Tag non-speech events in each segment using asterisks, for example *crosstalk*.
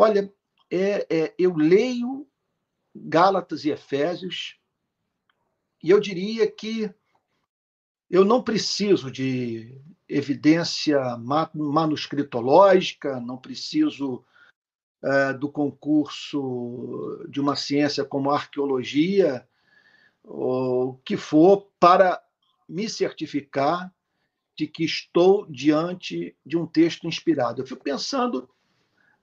Olha, é, é, eu leio Gálatas e Efésios e eu diria que eu não preciso de evidência manuscritológica, não preciso é, do concurso de uma ciência como arqueologia, ou o que for, para me certificar de que estou diante de um texto inspirado. Eu fico pensando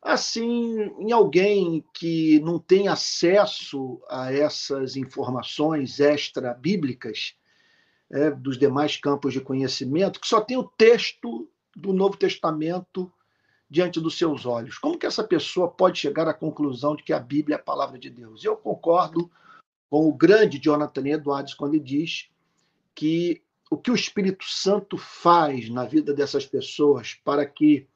assim em alguém que não tem acesso a essas informações extra-bíblicas é, dos demais campos de conhecimento, que só tem o texto do Novo Testamento diante dos seus olhos. Como que essa pessoa pode chegar à conclusão de que a Bíblia é a palavra de Deus? Eu concordo com o grande Jonathan Edwards quando ele diz que o que o Espírito Santo faz na vida dessas pessoas para que,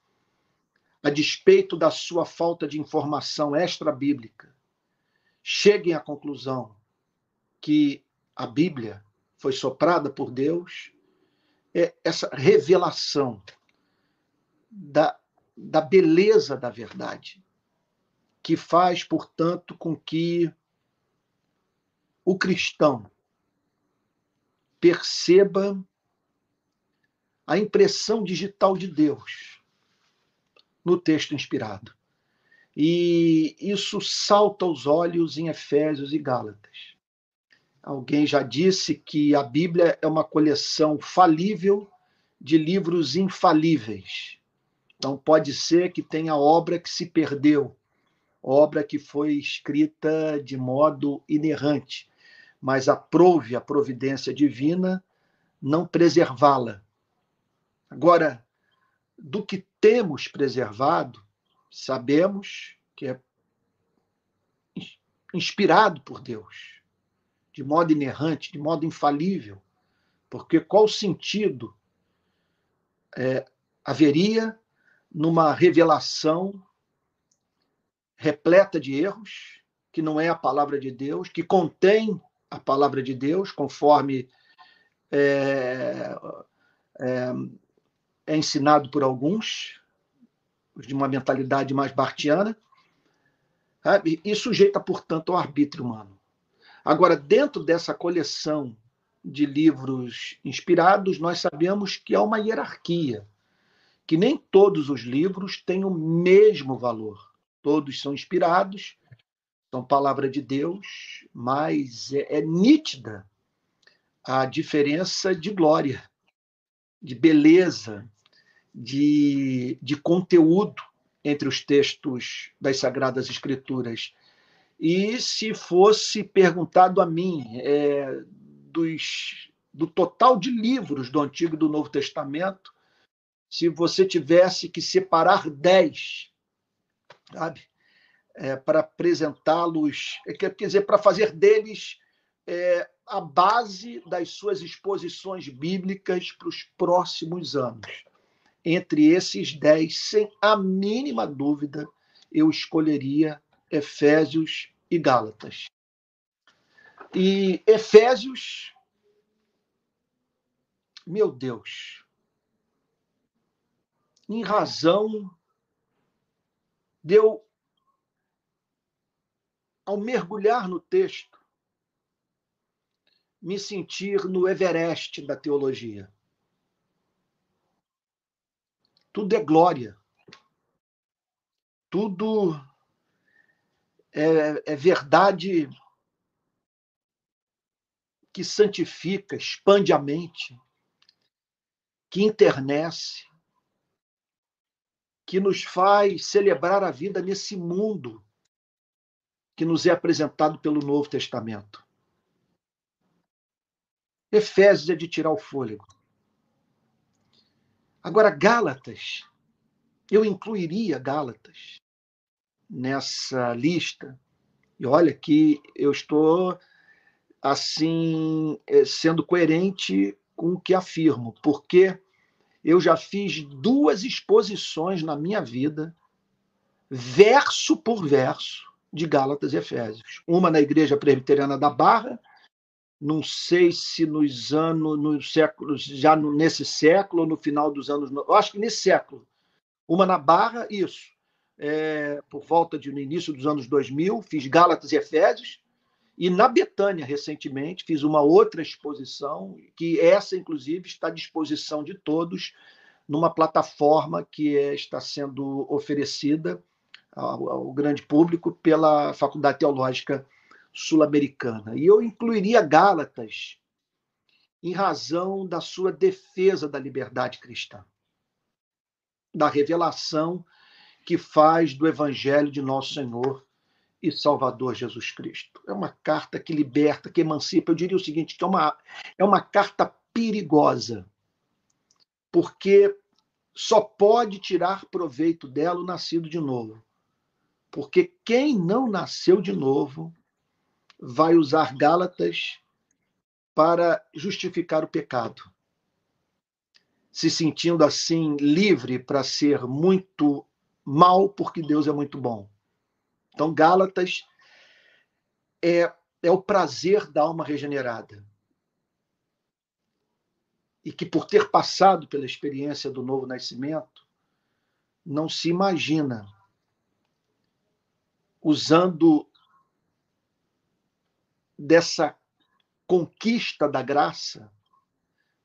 a despeito da sua falta de informação extra-bíblica, cheguem à conclusão que a Bíblia foi soprada por Deus, é essa revelação da, da beleza da verdade, que faz, portanto, com que o cristão perceba a impressão digital de Deus no texto inspirado. E isso salta aos olhos em Efésios e Gálatas. Alguém já disse que a Bíblia é uma coleção falível de livros infalíveis. Então, pode ser que tenha obra que se perdeu, obra que foi escrita de modo inerrante, mas aprove a providência divina não preservá-la. Agora, do que temos preservado, sabemos que é inspirado por Deus de modo inerrante, de modo infalível, porque qual sentido é, haveria numa revelação repleta de erros, que não é a palavra de Deus, que contém a palavra de Deus, conforme é, é, é ensinado por alguns, de uma mentalidade mais bartiana, sabe? e sujeita, portanto, ao arbítrio humano. Agora, dentro dessa coleção de livros inspirados, nós sabemos que há uma hierarquia, que nem todos os livros têm o mesmo valor. Todos são inspirados, são palavra de Deus, mas é, é nítida a diferença de glória, de beleza, de, de conteúdo entre os textos das Sagradas Escrituras. E se fosse perguntado a mim é, dos, do total de livros do Antigo e do Novo Testamento, se você tivesse que separar dez, sabe, é, para apresentá-los, é, quer dizer, para fazer deles é, a base das suas exposições bíblicas para os próximos anos. Entre esses dez, sem a mínima dúvida, eu escolheria Efésios e Gálatas. E Efésios, meu Deus, em razão deu ao mergulhar no texto, me sentir no Everest da teologia. Tudo é glória. Tudo é, é verdade que santifica, expande a mente, que internece, que nos faz celebrar a vida nesse mundo que nos é apresentado pelo Novo Testamento. Efésios é de tirar o fôlego. Agora, Gálatas, eu incluiria Gálatas nessa lista. E olha que eu estou assim eh, sendo coerente com o que afirmo, porque eu já fiz duas exposições na minha vida, verso por verso, de Gálatas e Efésios. Uma na Igreja Presbiteriana da Barra, não sei se nos anos, nos séculos, já nesse século, no final dos anos, eu acho que nesse século. Uma na Barra, isso é, por volta de no início dos anos 2000, fiz Gálatas e Efésios, e na Betânia, recentemente, fiz uma outra exposição, que essa, inclusive, está à disposição de todos numa plataforma que é, está sendo oferecida ao, ao grande público pela Faculdade Teológica Sul-Americana. E eu incluiria Gálatas em razão da sua defesa da liberdade cristã, da revelação que faz do Evangelho de nosso Senhor e Salvador Jesus Cristo. É uma carta que liberta, que emancipa. Eu diria o seguinte, que é uma, é uma carta perigosa, porque só pode tirar proveito dela o nascido de novo. Porque quem não nasceu de novo vai usar Gálatas para justificar o pecado, se sentindo assim livre para ser muito mal, porque Deus é muito bom. Então, Gálatas é, é o prazer da alma regenerada. E que, por ter passado pela experiência do novo nascimento, não se imagina usando dessa conquista da graça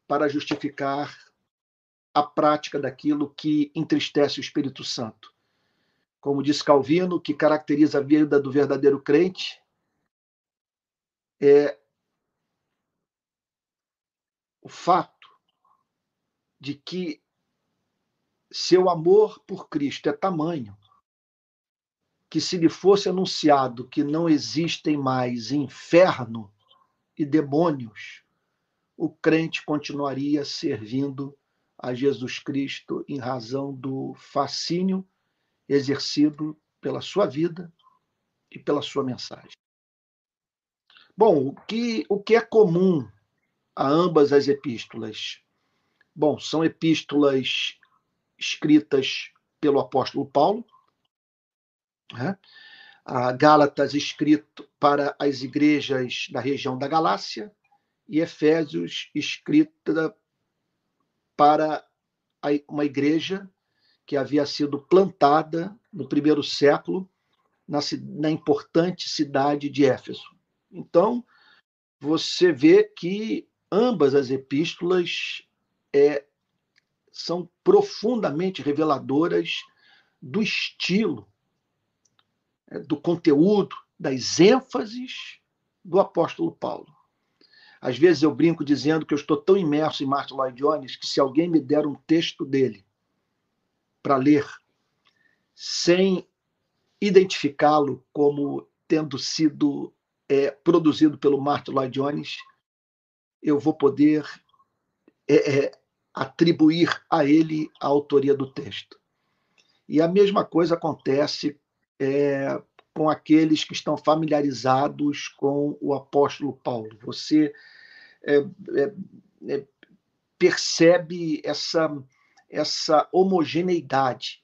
para justificar a prática daquilo que entristece o Espírito Santo. Como diz Calvino, que caracteriza a vida do verdadeiro crente é o fato de que seu amor por Cristo é tamanho que, se lhe fosse anunciado que não existem mais inferno e demônios, o crente continuaria servindo a Jesus Cristo em razão do fascínio exercido pela sua vida e pela sua mensagem. Bom, o que, o que é comum a ambas as epístolas? Bom, são epístolas escritas pelo apóstolo Paulo, né? a Gálatas escrito para as igrejas da região da Galácia e Efésios escrita para uma igreja que havia sido plantada no primeiro século na, na importante cidade de Éfeso. Então, você vê que ambas as epístolas é, são profundamente reveladoras do estilo, do conteúdo, das ênfases do apóstolo Paulo. Às vezes eu brinco dizendo que eu estou tão imerso em Martin Lloyd Jones que se alguém me der um texto dele para ler, sem identificá-lo como tendo sido é, produzido pelo Martin Lloyd Jones, eu vou poder é, é, atribuir a ele a autoria do texto. E a mesma coisa acontece é, com aqueles que estão familiarizados com o apóstolo Paulo. Você é, é, percebe essa essa homogeneidade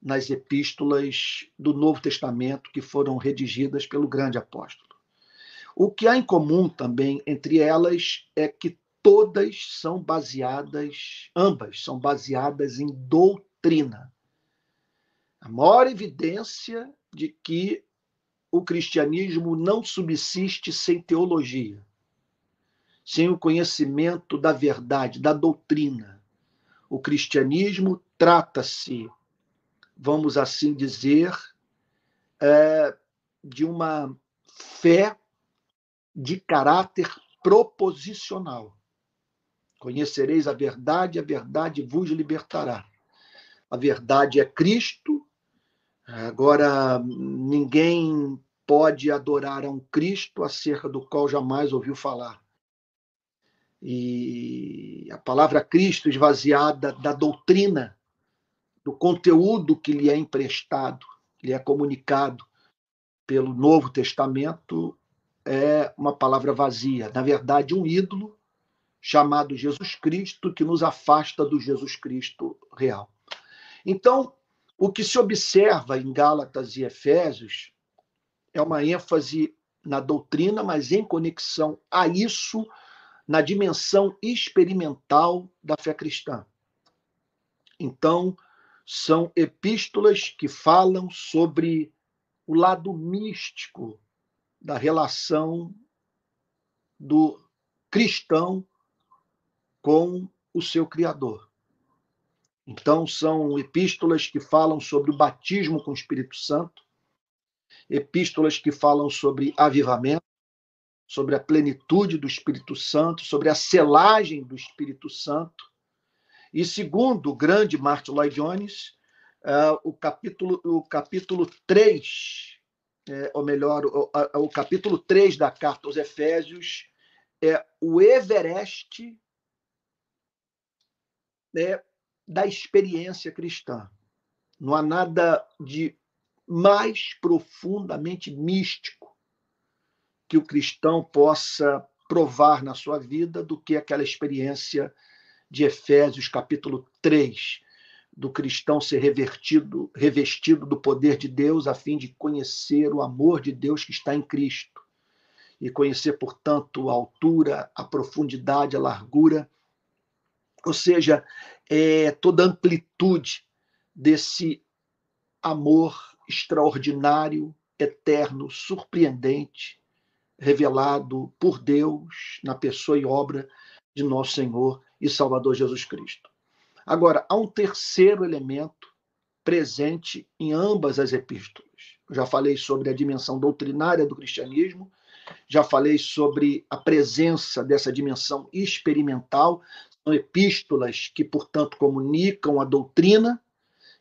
nas epístolas do Novo Testamento que foram redigidas pelo grande apóstolo. O que há em comum também entre elas é que todas são baseadas, ambas são baseadas em doutrina. A maior evidência de que o cristianismo não subsiste sem teologia, sem o conhecimento da verdade, da doutrina o cristianismo trata-se, vamos assim dizer, é, de uma fé de caráter proposicional. Conhecereis a verdade, a verdade vos libertará. A verdade é Cristo. Agora, ninguém pode adorar a um Cristo acerca do qual jamais ouviu falar e a palavra Cristo esvaziada da doutrina, do conteúdo que lhe é emprestado, lhe é comunicado pelo Novo Testamento, é uma palavra vazia. Na verdade, um ídolo chamado Jesus Cristo que nos afasta do Jesus Cristo real. Então, o que se observa em Gálatas e Efésios é uma ênfase na doutrina, mas em conexão a isso na dimensão experimental da fé cristã. Então, são epístolas que falam sobre o lado místico da relação do cristão com o seu Criador. Então, são epístolas que falam sobre o batismo com o Espírito Santo, epístolas que falam sobre avivamento, sobre a plenitude do Espírito Santo, sobre a selagem do Espírito Santo. E segundo o grande Martin Lloyd Jones, uh, o, capítulo, o capítulo 3, é, ou melhor, o, o capítulo 3 da carta aos Efésios é o Everest é, da experiência cristã. Não há nada de mais profundamente místico que o cristão possa provar na sua vida do que aquela experiência de Efésios, capítulo 3, do cristão ser revertido, revestido do poder de Deus a fim de conhecer o amor de Deus que está em Cristo e conhecer, portanto, a altura, a profundidade, a largura, ou seja, é, toda a amplitude desse amor extraordinário, eterno, surpreendente, revelado por Deus na pessoa e obra de nosso Senhor e Salvador Jesus Cristo. Agora, há um terceiro elemento presente em ambas as epístolas. Eu já falei sobre a dimensão doutrinária do cristianismo, já falei sobre a presença dessa dimensão experimental, são epístolas que, portanto, comunicam a doutrina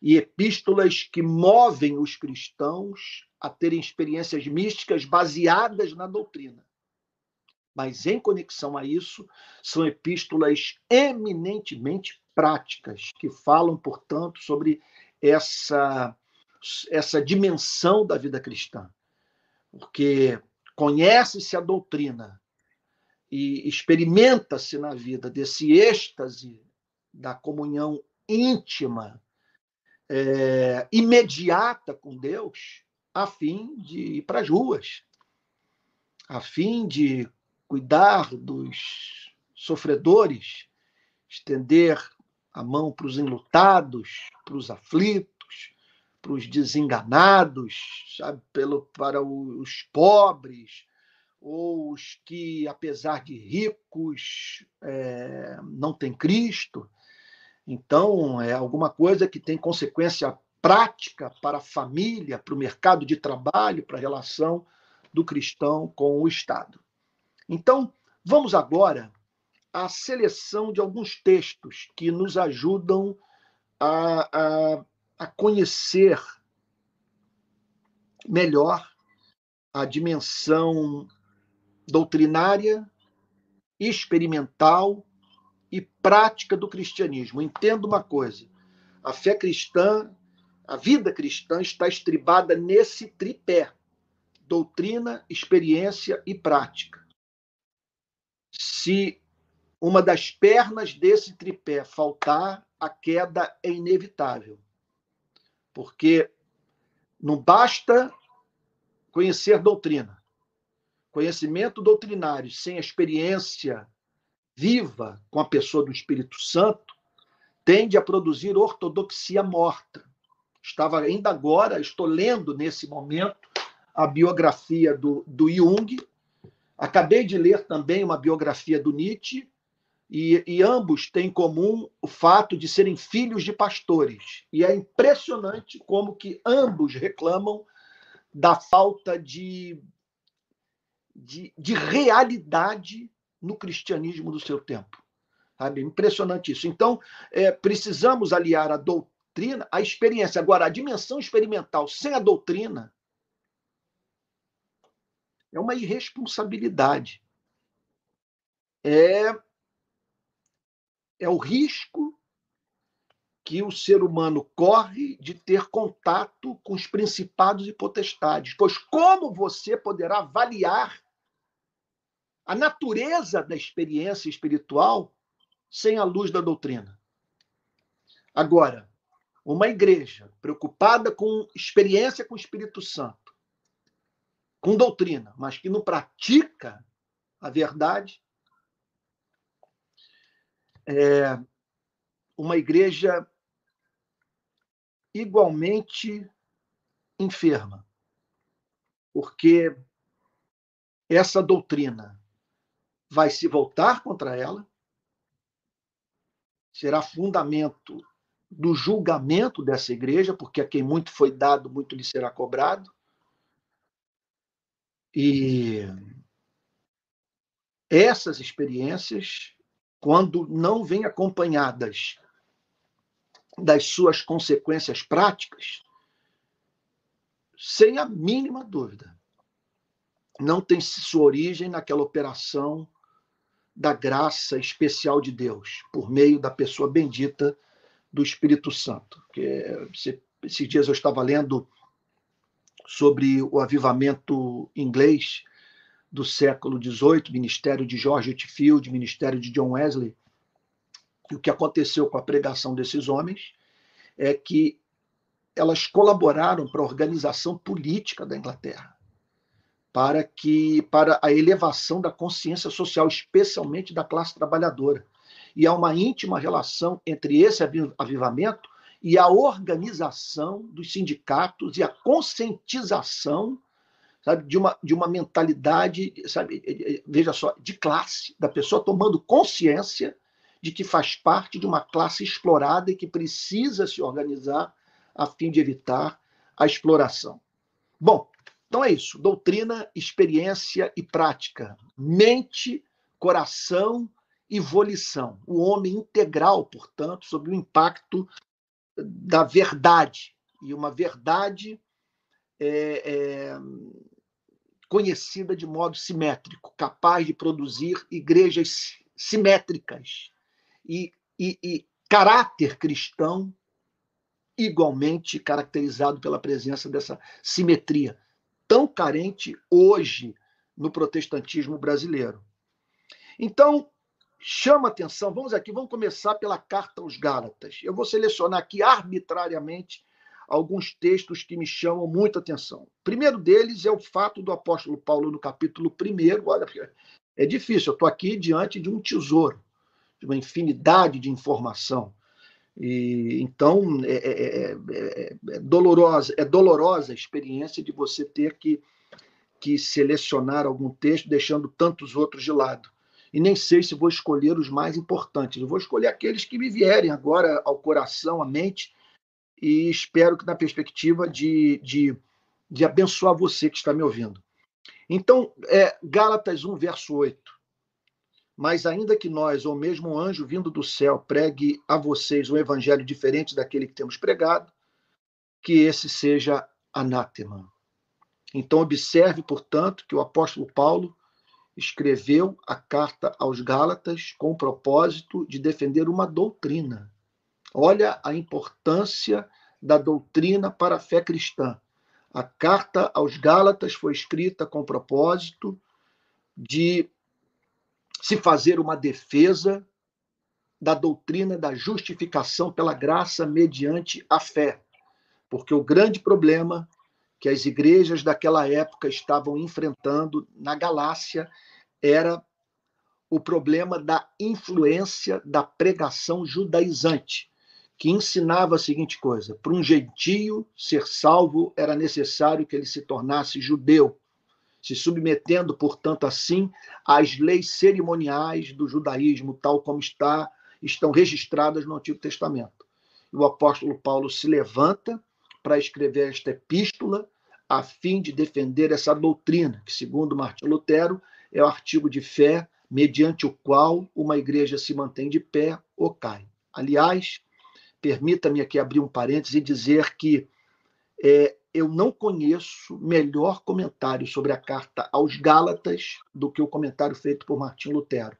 e epístolas que movem os cristãos a terem experiências místicas baseadas na doutrina. Mas, em conexão a isso, são epístolas eminentemente práticas, que falam, portanto, sobre essa, essa dimensão da vida cristã. Porque conhece-se a doutrina e experimenta-se na vida desse êxtase da comunhão íntima é, imediata com Deus, a fim de ir para as ruas, a fim de cuidar dos sofredores, estender a mão para os enlutados, para os aflitos, para os desenganados, sabe, pelo para os pobres, ou os que, apesar de ricos, é, não têm Cristo. Então, é alguma coisa que tem consequência prática para a família, para o mercado de trabalho, para a relação do cristão com o Estado. Então, vamos agora à seleção de alguns textos que nos ajudam a, a, a conhecer melhor a dimensão doutrinária, experimental e prática do cristianismo. Entenda uma coisa: a fé cristã, a vida cristã está estribada nesse tripé: doutrina, experiência e prática. Se uma das pernas desse tripé faltar, a queda é inevitável. Porque não basta conhecer doutrina. Conhecimento doutrinário sem experiência viva com a pessoa do Espírito Santo tende a produzir ortodoxia morta. Estava ainda agora, estou lendo nesse momento a biografia do, do Jung, acabei de ler também uma biografia do Nietzsche, e, e, ambos têm em comum o fato de serem filhos de pastores. E é impressionante como que ambos reclamam da falta de, de, de realidade no cristianismo do seu tempo. Sabe? Impressionante isso. Então, é, precisamos aliar a doutrina à experiência. Agora, a dimensão experimental sem a doutrina é uma irresponsabilidade. É, é o risco que o ser humano corre de ter contato com os principados e potestades. Pois como você poderá avaliar a natureza da experiência espiritual sem a luz da doutrina. Agora, uma igreja preocupada com experiência com o Espírito Santo, com doutrina, mas que não pratica a verdade, é uma igreja igualmente enferma, porque essa doutrina vai se voltar contra ela, será fundamento do julgamento dessa igreja, porque a quem muito foi dado, muito lhe será cobrado. E essas experiências, quando não vêm acompanhadas das suas consequências práticas, sem a mínima dúvida, não tem sua origem naquela operação da graça especial de Deus, por meio da pessoa bendita do Espírito Santo. Que, esses dias eu estava lendo sobre o avivamento inglês do século XVIII, ministério de George Whitefield, ministério de John Wesley. E o que aconteceu com a pregação desses homens é que elas colaboraram para a organização política da Inglaterra, para que para a elevação da consciência social, especialmente da classe trabalhadora. E há uma íntima relação entre esse avivamento e a organização dos sindicatos e a conscientização sabe, de uma, de uma mentalidade, sabe, veja só, de classe, da pessoa tomando consciência de que faz parte de uma classe explorada e que precisa se organizar a fim de evitar a exploração. Bom, então é isso: doutrina, experiência e prática, mente, coração e volição. O homem integral, portanto, sob o impacto da verdade. E uma verdade é, é, conhecida de modo simétrico, capaz de produzir igrejas simétricas e, e, e caráter cristão igualmente caracterizado pela presença dessa simetria, tão carente hoje no protestantismo brasileiro. Então, chama atenção, vamos aqui, vamos começar pela carta aos Gálatas. Eu vou selecionar aqui arbitrariamente alguns textos que me chamam muita atenção. O primeiro deles é o fato do apóstolo Paulo no capítulo 1. Olha, é difícil, eu estou aqui diante de um tesouro, de uma infinidade de informação. E, então, é, é, é, é, dolorosa, é dolorosa a experiência de você ter que, que selecionar algum texto, deixando tantos outros de lado. E nem sei se vou escolher os mais importantes. Eu vou escolher aqueles que me vierem agora ao coração, à mente, e espero que na perspectiva de, de, de abençoar você que está me ouvindo. Então, é, Gálatas 1, verso 8. Mas ainda que nós, ou mesmo um anjo vindo do céu, pregue a vocês um evangelho diferente daquele que temos pregado, que esse seja anátema. Então, observe, portanto, que o apóstolo Paulo escreveu a carta aos Gálatas com o propósito de defender uma doutrina Olha a importância da doutrina para a fé cristã. A carta aos Gálatas foi escrita com o propósito de se fazer uma defesa da doutrina da justificação pela graça mediante a fé. Porque o grande problema que as igrejas daquela época estavam enfrentando na Galácia era o problema da influência da pregação judaizante que ensinava a seguinte coisa: para um gentio ser salvo era necessário que ele se tornasse judeu, se submetendo, portanto, assim às leis cerimoniais do judaísmo, tal como está, estão registradas no Antigo Testamento. E o apóstolo Paulo se levanta para escrever esta epístola a fim de defender essa doutrina, que, segundo Martinho Lutero, é o artigo de fé mediante o qual uma igreja se mantém de pé ou cai. Aliás, permita-me aqui abrir um parênteses e dizer que é, eu não conheço melhor comentário sobre a carta aos Gálatas do que o comentário feito por Martim Lutero.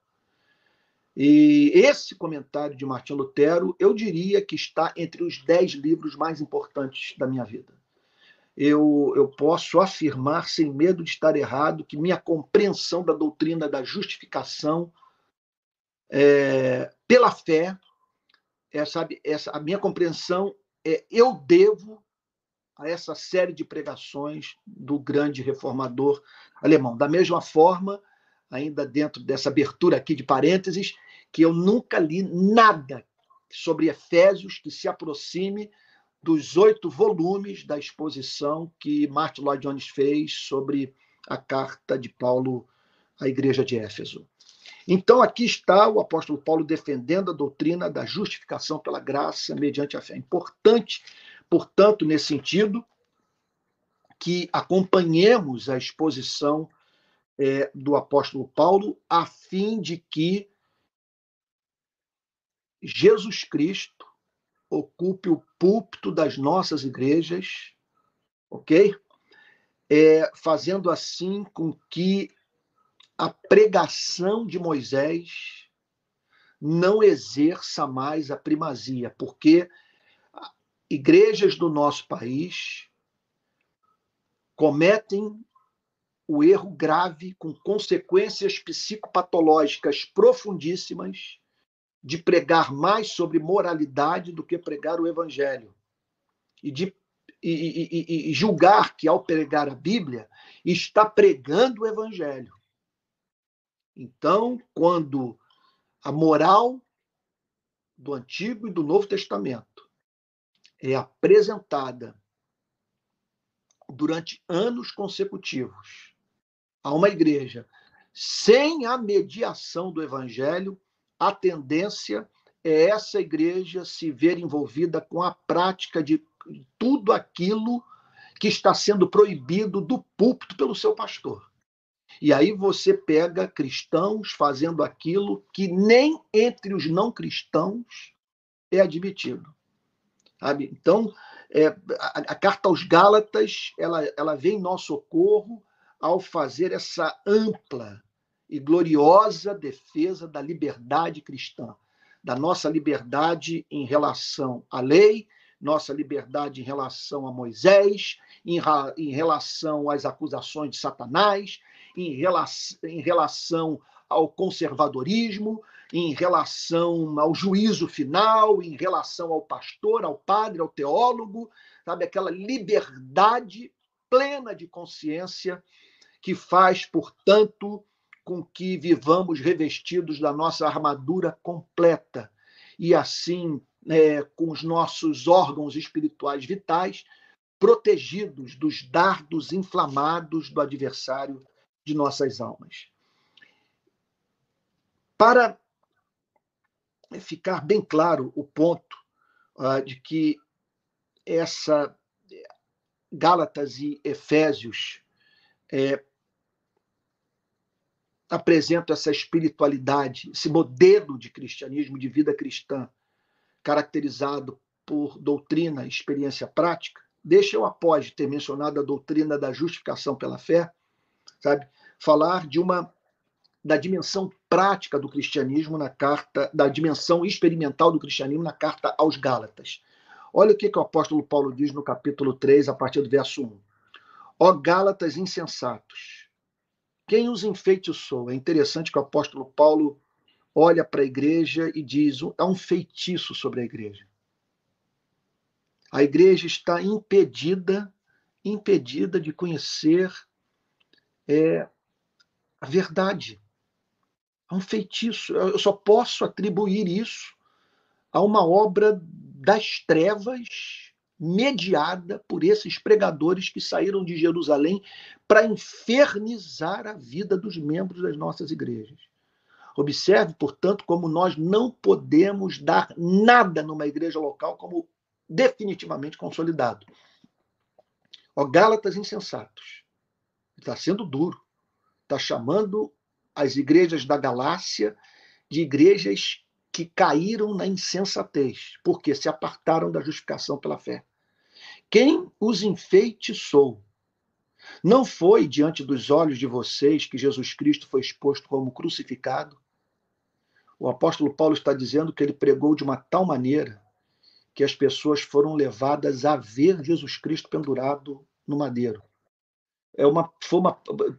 E esse comentário de Martim Lutero, eu diria que está entre os dez livros mais importantes da minha vida. Eu, eu posso afirmar, sem medo de estar errado, que minha compreensão da doutrina da justificação é, pela fé é, sabe, essa, a minha compreensão é eu devo a essa série de pregações do grande reformador alemão. Da mesma forma, ainda dentro dessa abertura aqui de parênteses, que eu nunca li nada sobre Efésios que se aproxime dos oito volumes da exposição que Martin Lloyd Jones fez sobre a carta de Paulo à igreja de Éfeso. Então, aqui está o apóstolo Paulo defendendo a doutrina da justificação pela graça mediante a fé. Importante, portanto, nesse sentido, que acompanhemos a exposição é, do apóstolo Paulo, a fim de que Jesus Cristo ocupe o púlpito das nossas igrejas, ok? É, fazendo assim com que a pregação de Moisés não exerça mais a primazia, porque igrejas do nosso país cometem o erro grave com consequências psicopatológicas profundíssimas de pregar mais sobre moralidade do que pregar o evangelho e de e, e, e, julgar que ao pregar a Bíblia está pregando o evangelho. Então, quando a moral do Antigo e do Novo Testamento é apresentada durante anos consecutivos a uma igreja sem a mediação do evangelho, a tendência é essa igreja se ver envolvida com a prática de tudo aquilo que está sendo proibido do púlpito pelo seu pastor. E aí você pega cristãos fazendo aquilo que nem entre os não cristãos é admitido. Sabe? Então, é, a, a, carta aos Gálatas ela, ela vem em nosso socorro ao fazer essa ampla e gloriosa defesa da liberdade cristã, da nossa liberdade em relação à lei, nossa liberdade em relação a Moisés, em, em relação às acusações de Satanás, em em relação ao conservadorismo, em relação ao juízo final, em relação ao pastor, ao padre, ao teólogo, sabe aquela liberdade plena de consciência que faz, portanto, com que vivamos revestidos da nossa armadura completa e assim é, com os nossos órgãos espirituais vitais protegidos dos dardos inflamados do adversário de nossas almas. Para ficar bem claro o ponto uh, de que essa Gálatas e Efésios é, apresentam essa espiritualidade, esse modelo de cristianismo, de vida cristã, caracterizado por doutrina e experiência prática, deixa eu, após ter mencionado a doutrina da justificação pela fé, sabe, falar de uma da dimensão prática do cristianismo na carta, da dimensão experimental do cristianismo na carta aos Gálatas. Olha o que, que o apóstolo Paulo diz no capítulo 3, a partir do verso 1. Ó Gálatas insensatos, quem os enfeitiçou? É interessante que o apóstolo Paulo olha para a igreja e diz: há um feitiço sobre a igreja. A igreja está impedida, impedida de conhecer é, a verdade. Há um feitiço. Eu só posso atribuir isso a uma obra das trevas mediada por esses pregadores que saíram de Jerusalém para infernizar a vida dos membros das nossas igrejas. Observe, portanto, como nós não podemos dar nada numa igreja local como definitivamente consolidado. Ó Gálatas insensatos. Está sendo duro. Está chamando as igrejas da Galácia de igrejas que caíram na insensatez, porque se apartaram da justificação pela fé. Quem os enfeitiçou? Não foi diante dos olhos de vocês que Jesus Cristo foi exposto como crucificado? O apóstolo Paulo está dizendo que ele pregou de uma tal maneira que as pessoas foram levadas a ver Jesus Cristo pendurado no madeiro. É uma, foi uma,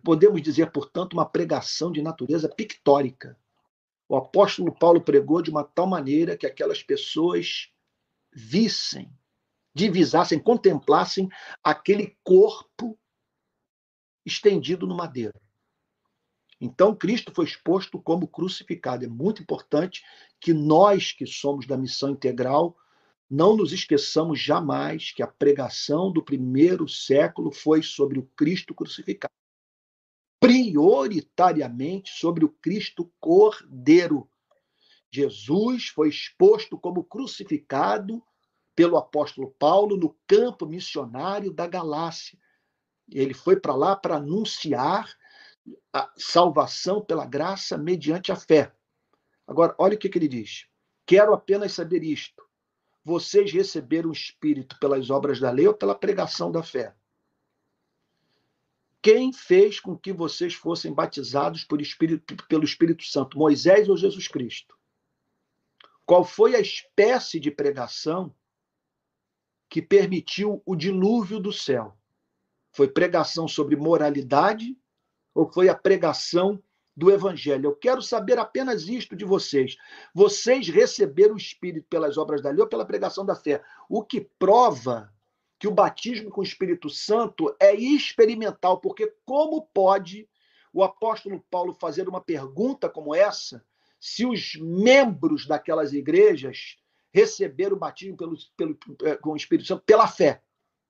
podemos dizer, portanto, uma pregação de natureza pictórica. O apóstolo Paulo pregou de uma tal maneira que aquelas pessoas vissem divisassem, contemplassem aquele corpo estendido no madeiro. Então, Cristo foi exposto como crucificado. É muito importante que nós, que somos da missão integral, não nos esqueçamos jamais que a pregação do primeiro século foi sobre o Cristo crucificado. Prioritariamente sobre o Cristo Cordeiro. Jesus foi exposto como crucificado pelo apóstolo Paulo no campo missionário da Galácia. Ele foi para lá para anunciar a salvação pela graça mediante a fé. Agora, olha o que, que ele diz. Quero apenas saber isto vocês receberam o Espírito pelas obras da lei ou pela pregação da fé? Quem fez com que vocês fossem batizados Espírito, pelo Espírito Santo, Moisés ou Jesus Cristo? Qual foi a espécie de pregação que permitiu o dilúvio do céu? Foi pregação sobre moralidade ou foi a pregação do Evangelho. Eu quero saber apenas isto de vocês. Vocês receberam o Espírito pelas obras da lei ou pela pregação da fé? O que prova que o batismo com o Espírito Santo é experimental, porque como pode o apóstolo Paulo fazer uma pergunta como essa se os membros daquelas igrejas receberam o batismo pelo, pelo, eh, com o Espírito Santo pela fé?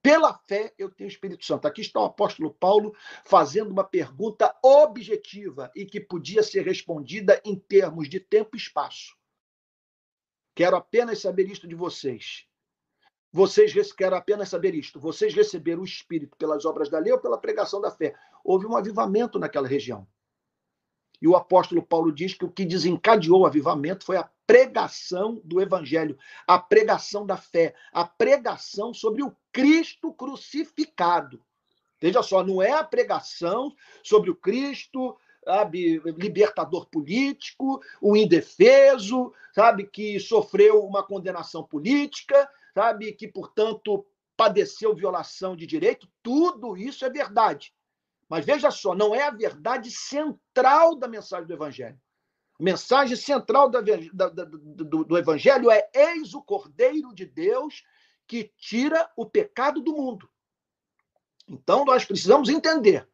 Pela fé eu tenho o Espírito Santo. Aqui está o apóstolo Paulo fazendo uma pergunta objetiva e que podia ser respondida em termos de tempo e espaço. Quero apenas saber isto de vocês. Vocês quero apenas saber isto. Vocês receberam o Espírito pelas obras da lei ou pela pregação da fé? Houve um avivamento naquela região. E o apóstolo Paulo diz que o que desencadeou o avivamento foi a pregação do evangelho, a pregação da fé, a pregação sobre o Cristo crucificado. Veja só, não é a pregação sobre o Cristo sabe, libertador político, o indefeso, sabe, que sofreu uma condenação política, sabe, que, portanto, padeceu violação de direito. Tudo isso é verdade. Mas veja só, não é a verdade central da mensagem do Evangelho. A mensagem central do Evangelho é: Eis o Cordeiro de Deus que tira o pecado do mundo. Então, nós precisamos entender.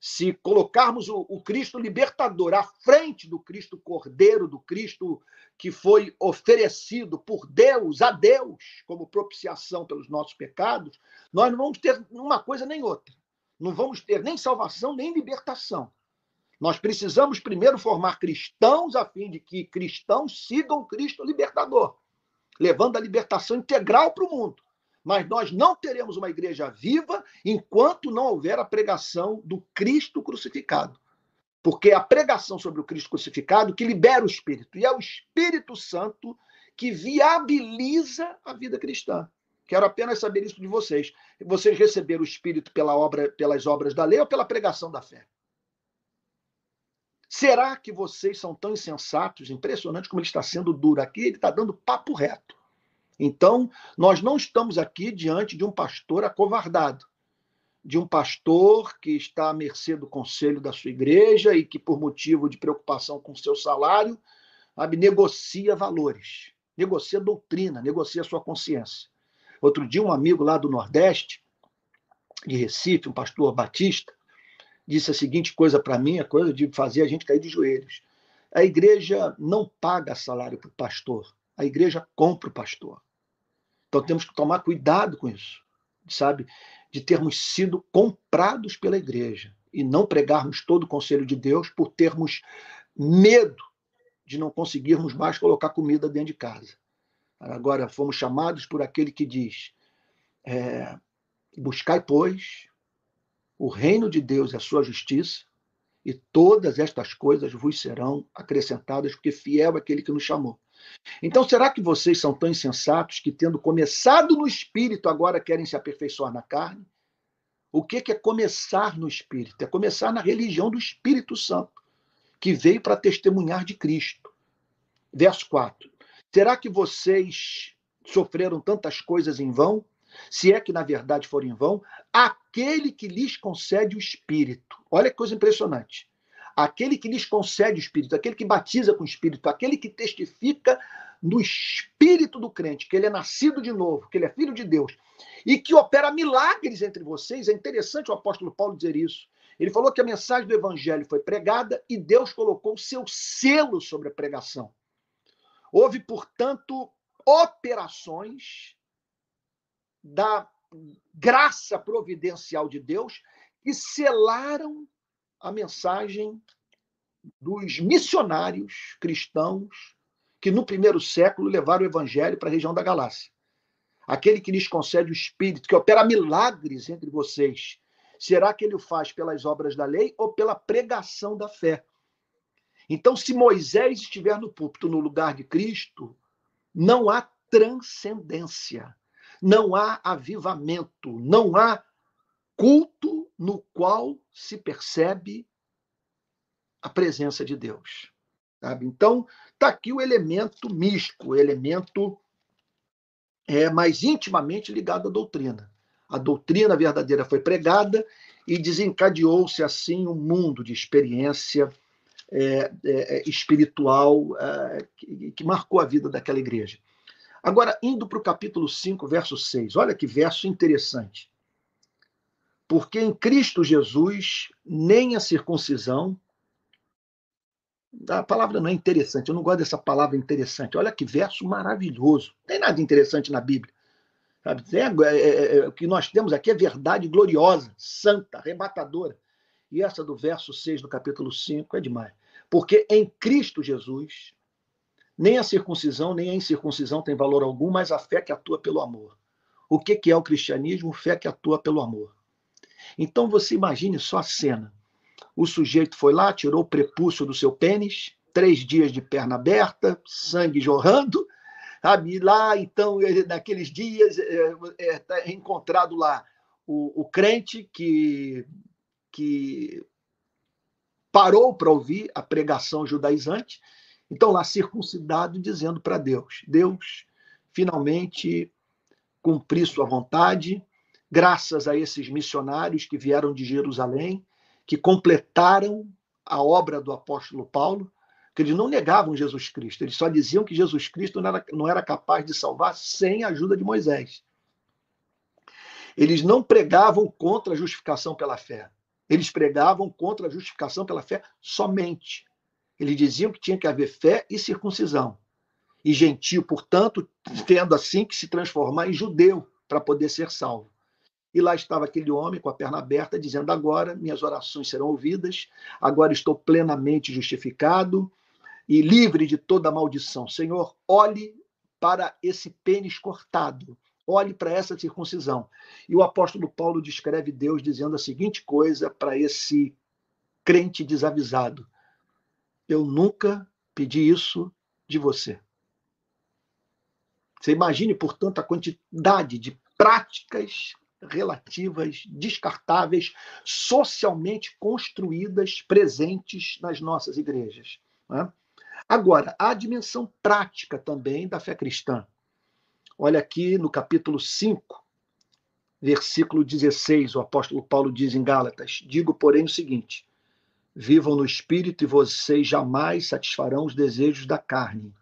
Se colocarmos o, o, Cristo libertador à frente do Cristo Cordeiro, do Cristo que foi oferecido por Deus, a Deus, como propiciação pelos nossos pecados, nós não vamos ter uma coisa nem outra não vamos ter nem salvação nem libertação. Nós precisamos primeiro formar cristãos a fim de que cristãos sigam Cristo libertador, levando a libertação integral para o mundo. Mas nós não teremos uma igreja viva enquanto não houver a pregação do Cristo crucificado. Porque é a pregação sobre o Cristo crucificado que libera o Espírito. E é o Espírito Santo que viabiliza a vida cristã. Quero apenas saber isso de vocês. Vocês receberam o Espírito pela obra, pelas obras da lei ou pela pregação da fé? Será que vocês são tão insensatos? Impressionante como ele está sendo duro aqui, ele está dando papo reto. Então, nós não estamos aqui diante de um pastor acovardado, de um pastor que está à mercê do conselho da sua igreja e que, por motivo de preocupação com seu salário, sabe, negocia valores, negocia doutrina, negocia sua consciência. Outro dia, um amigo lá do Nordeste, de Recife, um pastor batista, disse a seguinte coisa para mim, a coisa de fazer a gente cair de joelhos. A igreja não paga salário para o pastor, a igreja compra o pastor. Então temos que tomar cuidado com isso, sabe? De termos sido comprados pela igreja e não pregarmos todo o conselho de Deus por termos medo de não conseguirmos mais colocar comida dentro de casa. Agora fomos chamados por aquele que diz: é, buscai, pois, o reino de Deus e a sua justiça, e todas estas coisas vos serão acrescentadas, porque fiel é aquele que nos chamou. Então, será que vocês são tão insensatos que, tendo começado no espírito, agora querem se aperfeiçoar na carne? O que é começar no espírito? É começar na religião do Espírito Santo, que veio para testemunhar de Cristo. Verso 4. Será que vocês sofreram tantas coisas em vão? Se é que na verdade for em vão, aquele que lhes concede o Espírito. Olha que coisa impressionante. Aquele que lhes concede o Espírito, aquele que batiza com o Espírito, aquele que testifica no Espírito do crente, que ele é nascido de novo, que ele é filho de Deus, e que opera milagres entre vocês. É interessante o apóstolo Paulo dizer isso. Ele falou que a mensagem do Evangelho foi pregada e Deus colocou o seu selo sobre a pregação. Houve, portanto, operações da graça providencial de Deus que selaram a mensagem dos missionários cristãos que no primeiro século levaram o evangelho para a região da Galácia. Aquele que lhes concede o Espírito, que opera milagres entre vocês, será que ele o faz pelas obras da lei ou pela pregação da fé? Então, se Moisés estiver no púlpito no lugar de Cristo, não há transcendência, não há avivamento, não há culto no qual se percebe a presença de Deus. Sabe? Então, está aqui o elemento místico, o elemento é, mais intimamente ligado à doutrina. A doutrina verdadeira foi pregada e desencadeou-se assim um mundo de experiência é, é, espiritual é, que, que marcou a vida daquela igreja. Agora, indo para o capítulo 5, verso 6, olha que verso interessante. Porque em Cristo Jesus, nem a circuncisão, a palavra não é interessante, eu não gosto dessa palavra interessante. Olha que verso maravilhoso. Não tem nada interessante na Bíblia. Sabe? É, é, é, é, o que nós temos aqui é verdade gloriosa, santa, arrebatadora. E essa do verso 6 do capítulo 5 é demais. Porque em Cristo Jesus, nem a circuncisão, nem a incircuncisão tem valor algum, mas a fé que atua pelo amor. O que, é o cristianismo? Fé que atua pelo amor. Então você imagine só a cena. O sujeito foi lá, tirou o prepúcio do seu pênis, três dias de perna aberta, sangue jorrando. Sabe? Lá, então, naqueles dias, é, é, tá encontrado lá o, o crente que, que parou para ouvir a pregação judaizante. Então, lá, circuncidado, dizendo para Deus: Deus, finalmente cumpri sua vontade, graças a esses missionários que vieram de Jerusalém, que completaram a obra do apóstolo Paulo, que eles não negavam Jesus Cristo, eles só diziam que Jesus Cristo não era, não era capaz de salvar sem a ajuda de Moisés. Eles não pregavam contra a justificação pela fé, eles pregavam contra a justificação pela fé somente. Eles diziam que tinha que haver fé e circuncisão. E gentio, portanto, tendo assim que se transformar em judeu para poder ser salvo. E lá estava aquele homem com a perna aberta, dizendo: Agora minhas orações serão ouvidas, agora estou plenamente justificado e livre de toda maldição. Senhor, olhe para esse pênis cortado, olhe para essa circuncisão. E o apóstolo Paulo descreve Deus dizendo a seguinte coisa para esse crente desavisado: Eu nunca pedi isso de você. Você imagine, portanto, a quantidade de práticas relativas, descartáveis, socialmente construídas, presentes nas nossas igrejas. Né? Agora, a dimensão prática também da fé cristã. Olha aqui no capítulo 5, versículo 16, o apóstolo Paulo diz em Gálatas: Digo, porém, o seguinte: vivam no espírito e vocês jamais satisfarão os desejos da carne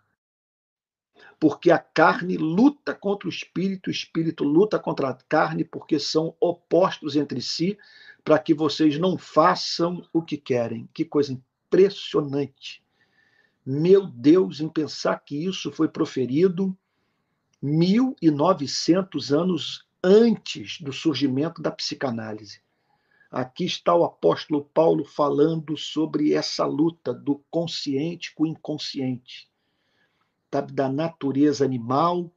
porque a carne luta contra o espírito, o espírito luta contra a carne, porque são opostos entre si, para que vocês não façam o que querem. Que coisa impressionante. Meu Deus, em pensar que isso foi proferido 1.900 anos antes do surgimento da psicanálise. Aqui está o apóstolo Paulo falando sobre essa luta do consciente com o inconsciente sabe, da natureza animal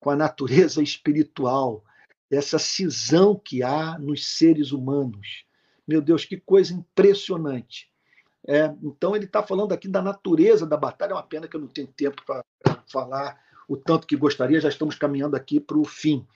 com a natureza espiritual, essa cisão que há nos seres humanos. Meu Deus, que coisa impressionante. É, então, ele está falando aqui da natureza da batalha. É uma pena que eu não tenho tempo para falar o tanto que gostaria, já estamos caminhando aqui para o fim.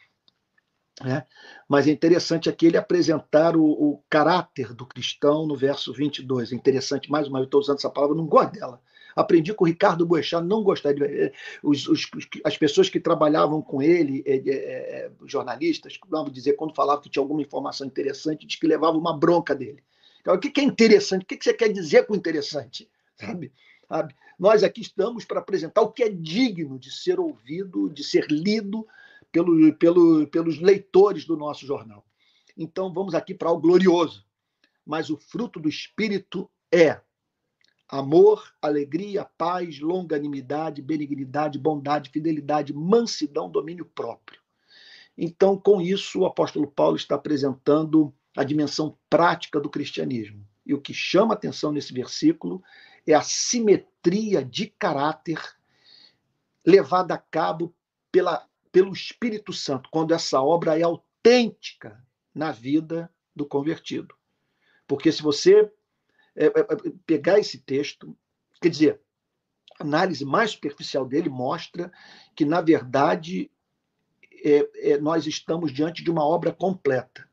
Né? Mas é interessante aqui ele apresentar o, o, caráter do cristão no verso 22. É interessante, mais uma vez, estou usando essa palavra, não gosto dela. Aprendi com o Ricardo Boechat, não gostar de. Eh, os, os, as pessoas que trabalhavam com ele, é, é, jornalistas, dizer, quando falavam que tinha alguma informação interessante, diz que levava uma bronca dele. Então, o que é interessante? O que você quer dizer com interessante? *laughs* Sabe? Sabe? Nós aqui estamos para apresentar o que é digno de ser ouvido, de ser lido pelo, pelo, pelos leitores do nosso jornal. Então, vamos aqui para o glorioso. Mas o fruto do Espírito é amor, alegria, paz, longanimidade, benignidade, bondade, fidelidade, mansidão, domínio próprio. Então, com isso, o apóstolo Paulo está apresentando a dimensão prática do cristianismo. E o que chama atenção nesse versículo é a simetria de caráter levada a cabo pela, pelo Espírito Santo, quando essa obra é autêntica na vida do convertido. Porque se você é, é, é, pegar esse texto, quer dizer, a análise mais superficial dele mostra que, na verdade, é, é, nós estamos diante de uma obra completa.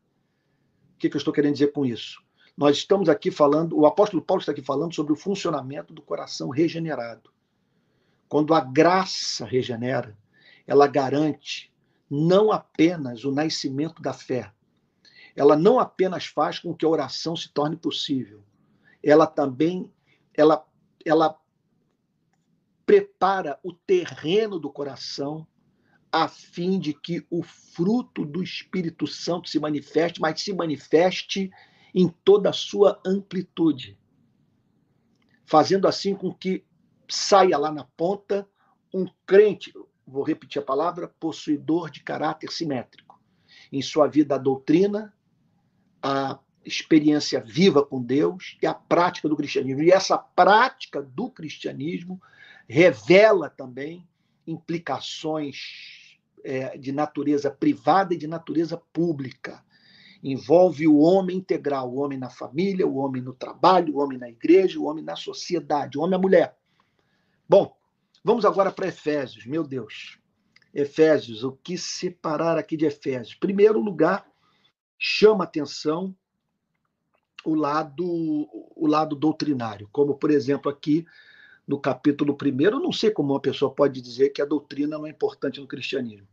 O que, que eu estou querendo dizer com isso? Nós estamos aqui falando, o apóstolo Paulo está aqui falando sobre o funcionamento do coração regenerado. Quando a graça regenera, ela garante não apenas o nascimento da fé, ela não apenas faz com que a oração se torne possível, ela também ela, ela prepara o terreno do coração a fim de que o fruto do Espírito Santo se manifeste, mas se manifeste em toda a sua amplitude, fazendo assim com que saia lá na ponta um crente, vou repetir a palavra, possuidor de caráter simétrico. Em sua vida, a doutrina, a experiência viva com Deus e a prática do cristianismo. E essa prática do cristianismo revela também implicações é, de natureza privada e de natureza pública. Envolve o homem integral, o homem na família, o homem no trabalho, o homem na igreja, o homem na sociedade, o homem a mulher. Bom, vamos agora para Efésios, meu Deus. Efésios, o que separar aqui de Efésios? Primeiro lugar, chama atenção o lado, o lado doutrinário, como, por exemplo, aqui no capítulo 1, eu não sei como uma pessoa pode dizer que a doutrina não é importante no cristianismo.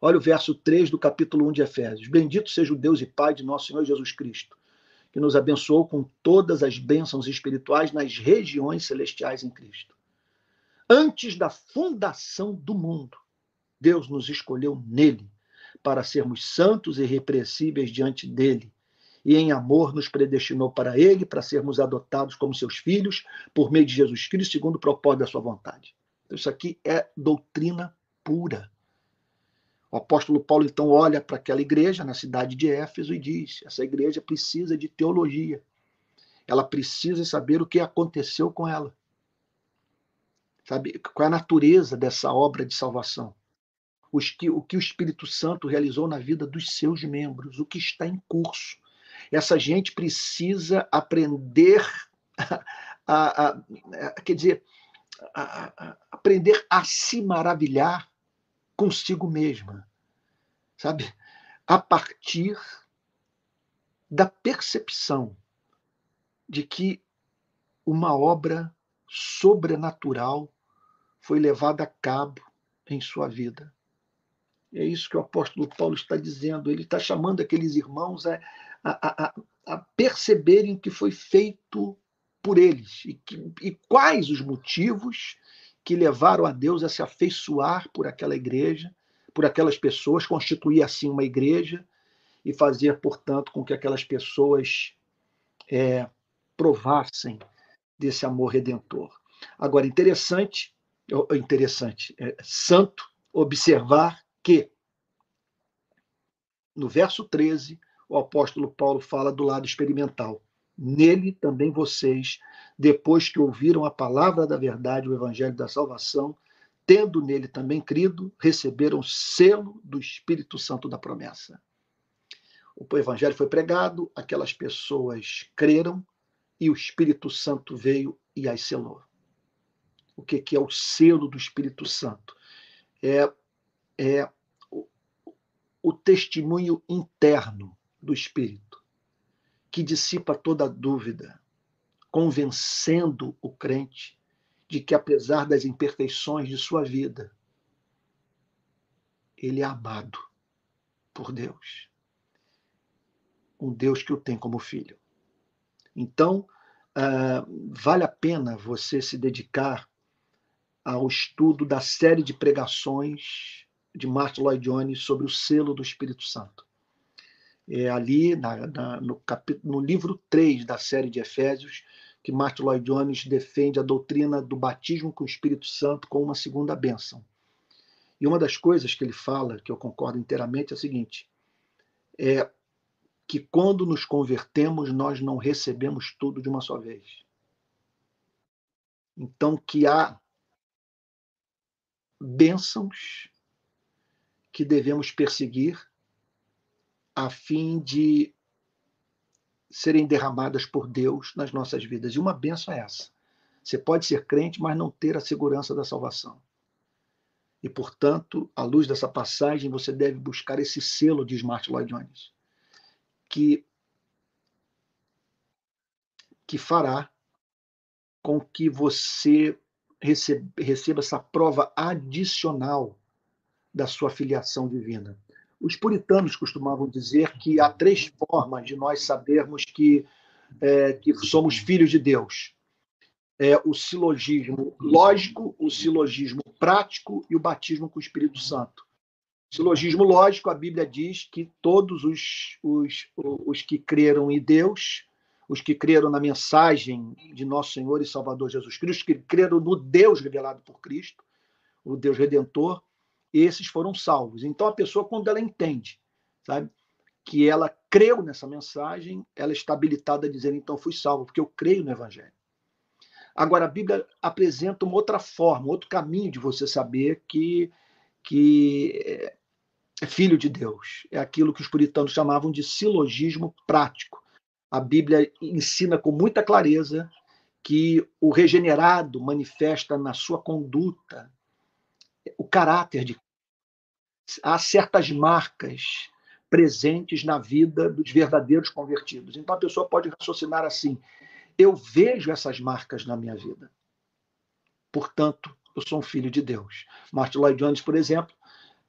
Olha o verso 3 do capítulo 1 de Efésios. Bendito seja o Deus e Pai de nosso Senhor Jesus Cristo, que nos abençoou com todas as bênçãos espirituais nas regiões celestiais em Cristo. Antes da fundação do mundo, Deus nos escolheu nele para sermos santos e irrepreensíveis diante dele e em amor nos predestinou para Ele, para sermos adotados como seus filhos, por meio de Jesus Cristo, segundo o propósito da sua vontade. Então, isso aqui é doutrina pura. O apóstolo Paulo, então, olha para aquela igreja na cidade de Éfeso e diz: essa igreja precisa de teologia. Ela precisa saber o que aconteceu com ela. Sabe qual é a natureza dessa obra de salvação? Que, o que o Espírito Santo realizou na vida dos seus membros, o que está em curso. Essa gente precisa aprender *laughs* a, a, a quer dizer, aprender a se maravilhar consigo mesma, sabe? A partir da percepção de que uma obra sobrenatural foi levada a cabo em sua vida. É isso que o apóstolo Paulo está dizendo. Ele está chamando aqueles irmãos a, a, a, a perceberem o que foi feito por eles e, que, e quais os motivos que levaram a Deus a se afeiçoar por aquela igreja, por aquelas pessoas, constituir assim uma igreja e fazer, portanto, com que aquelas pessoas é, provassem desse amor redentor. Agora, interessante, interessante, é, santo observar que no verso 13, o apóstolo Paulo fala do lado experimental. Nele também vocês, depois que ouviram a palavra da verdade, o evangelho da salvação, tendo nele também crido, receberam selo do Espírito Santo da promessa. O evangelho foi pregado, aquelas pessoas creram e o Espírito Santo veio e as selou. O que é o selo do Espírito Santo? É, é o, o testemunho interno do Espírito, que dissipa toda dúvida, convencendo o crente de que, apesar das imperfeições de sua vida, ele é amado por Deus. Um Deus que o tem como filho. Então, uh, vale a pena você se dedicar ao estudo da série de pregações de Martin Lloyd Jones sobre o selo do Espírito Santo é, ali na, na, no, capítulo, no livro 3 da série de Efésios, que Martin Lloyd Jones defende a doutrina do batismo com o Espírito Santo como uma segunda bênção. E uma das coisas que ele fala, que eu concordo inteiramente, é o seguinte: é que quando nos convertemos, nós não recebemos tudo de uma só vez. Então, que há bênçãos que devemos perseguir a fim de serem derramadas por Deus nas nossas vidas. E uma benção é essa. Você pode ser crente, mas não ter a segurança da salvação. E, portanto, à luz dessa passagem, você deve buscar esse selo de Smart Lloyd Jones, que, que fará com que você receba, receba essa prova adicional da sua filiação divina. Os puritanos costumavam dizer que há três formas de nós sabermos que, é, que somos filhos de Deus. É o silogismo lógico, o silogismo prático e o batismo com o Espírito Santo. Silogismo lógico, a Bíblia diz que todos os, os, os que creram em Deus, os que creram na mensagem de nosso Senhor e Salvador Jesus Cristo, que creram no Deus revelado por Cristo, o Deus redentor, esses foram salvos. Então a pessoa, quando ela entende, sabe, que ela creu nessa mensagem, ela está habilitada a dizer, então fui salvo, porque eu creio no Evangelho. Agora, a Bíblia apresenta uma outra forma, outro caminho de você saber que, que é filho de Deus. É aquilo que os puritanos chamavam de silogismo prático. A Bíblia ensina com muita clareza que o regenerado manifesta na sua conduta o caráter de há certas marcas presentes na vida dos verdadeiros convertidos. Então a pessoa pode raciocinar assim: eu vejo essas marcas na minha vida. Portanto, eu sou um filho de Deus. Martin Lloyd Jones, por exemplo,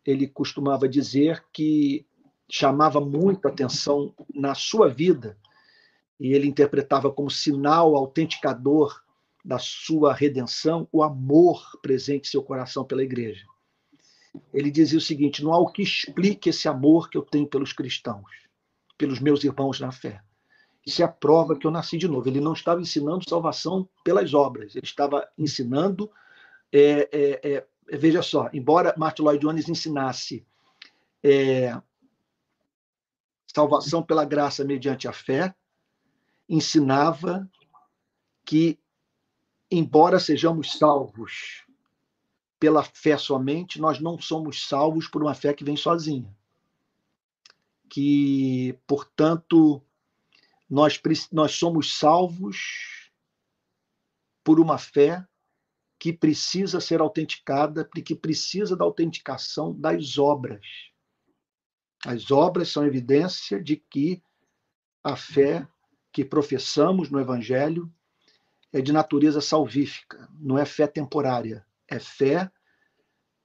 ele costumava dizer que chamava muito atenção na sua vida e ele interpretava como sinal autenticador da sua redenção o amor presente em seu coração pela igreja. Ele dizia o seguinte: não há o que explique esse amor que eu tenho pelos cristãos, pelos meus irmãos na fé. Isso é a prova que eu nasci de novo. Ele não estava ensinando salvação pelas obras, ele estava ensinando. É, é, é, veja só, embora Martin Lloyd Jones ensinasse é, salvação pela graça mediante a fé, ensinava que embora sejamos salvos pela fé somente, nós não somos salvos por uma fé que vem sozinha. Que, portanto, nós, nós somos salvos por uma fé que precisa ser autenticada, que precisa da autenticação das obras. As obras são evidência de que a fé que professamos no Evangelho é de natureza salvífica, não é fé temporária, é fé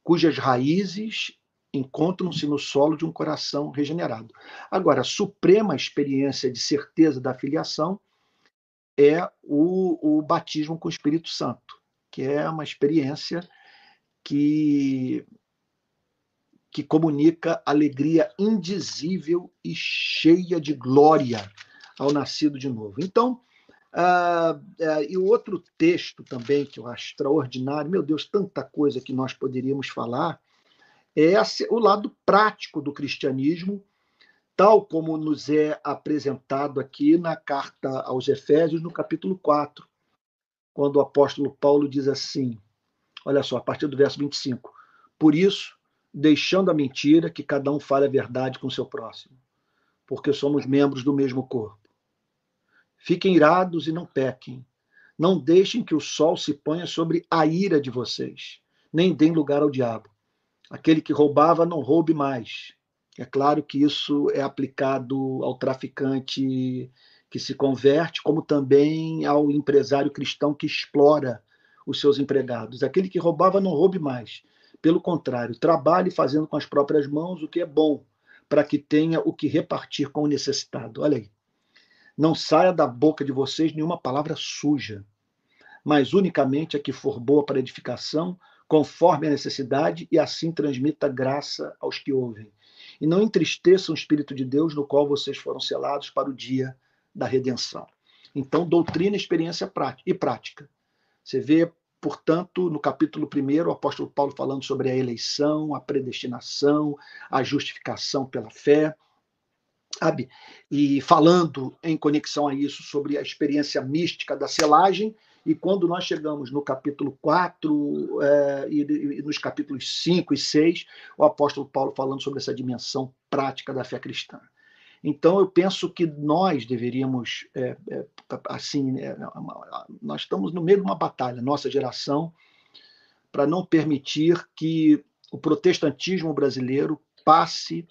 cujas raízes encontram-se no solo de um coração regenerado. Agora, a suprema experiência de certeza da filiação é o, o batismo com o Espírito Santo, que é uma experiência que que comunica alegria indizível e cheia de glória ao nascido de novo. Então, Uh, uh, e o outro texto também que eu acho extraordinário, meu Deus, tanta coisa que nós poderíamos falar, é o lado prático do cristianismo, tal como nos é apresentado aqui na carta aos Efésios, no capítulo 4, quando o apóstolo Paulo diz assim: olha só, a partir do verso 25: Por isso, deixando a mentira, que cada um fale a verdade com o seu próximo, porque somos membros do mesmo corpo. Fiquem irados e não pequem. Não deixem que o sol se ponha sobre a ira de vocês, nem deem lugar ao diabo. Aquele que roubava, não roube mais. É claro que isso é aplicado ao traficante que se converte, como também ao empresário cristão que explora os seus empregados. Aquele que roubava, não roube mais. Pelo contrário, trabalhe fazendo com as próprias mãos o que é bom, para que tenha o que repartir com o necessitado. Olha aí. Não saia da boca de vocês nenhuma palavra suja, mas unicamente a que for boa para edificação, conforme a necessidade, e assim transmita graça aos que ouvem. E não entristeçam o Espírito de Deus, no qual vocês foram selados para o dia da redenção. Então, doutrina, experiência e prática. Você vê, portanto, no capítulo 1, o apóstolo Paulo falando sobre a eleição, a predestinação, a justificação pela fé, sabe? E falando em conexão a isso sobre a experiência mística da selagem, e quando nós chegamos no capítulo 4 é, e, e, nos capítulos 5 e 6, o apóstolo Paulo falando sobre essa dimensão prática da fé cristã. Então, eu penso que nós deveríamos, é, é, assim, é, nós estamos no meio de uma batalha, nossa geração, para não permitir que o protestantismo brasileiro passe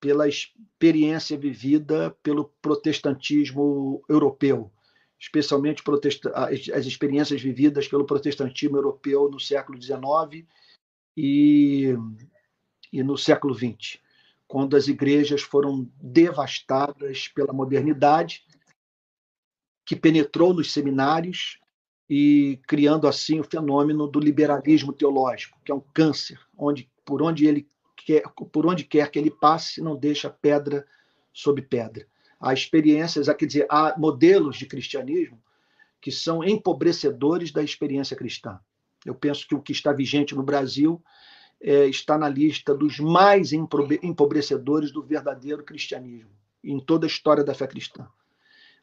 pela experiência vivida pelo protestantismo europeu, especialmente as experiências vividas pelo protestantismo europeu no século XIX e, e no século XX quando as igrejas foram devastadas pela modernidade, que penetrou nos seminários e criando assim o fenômeno do liberalismo teológico, que é um câncer, onde por onde ele quer, por onde quer que ele passe, não deixa pedra sobre pedra. Há experiências, quer dizer, há modelos de cristianismo que são empobrecedores da experiência cristã. Eu penso que o que está vigente no Brasil é, está na lista dos mais empobrecedores do verdadeiro cristianismo, em toda a história da fé cristã.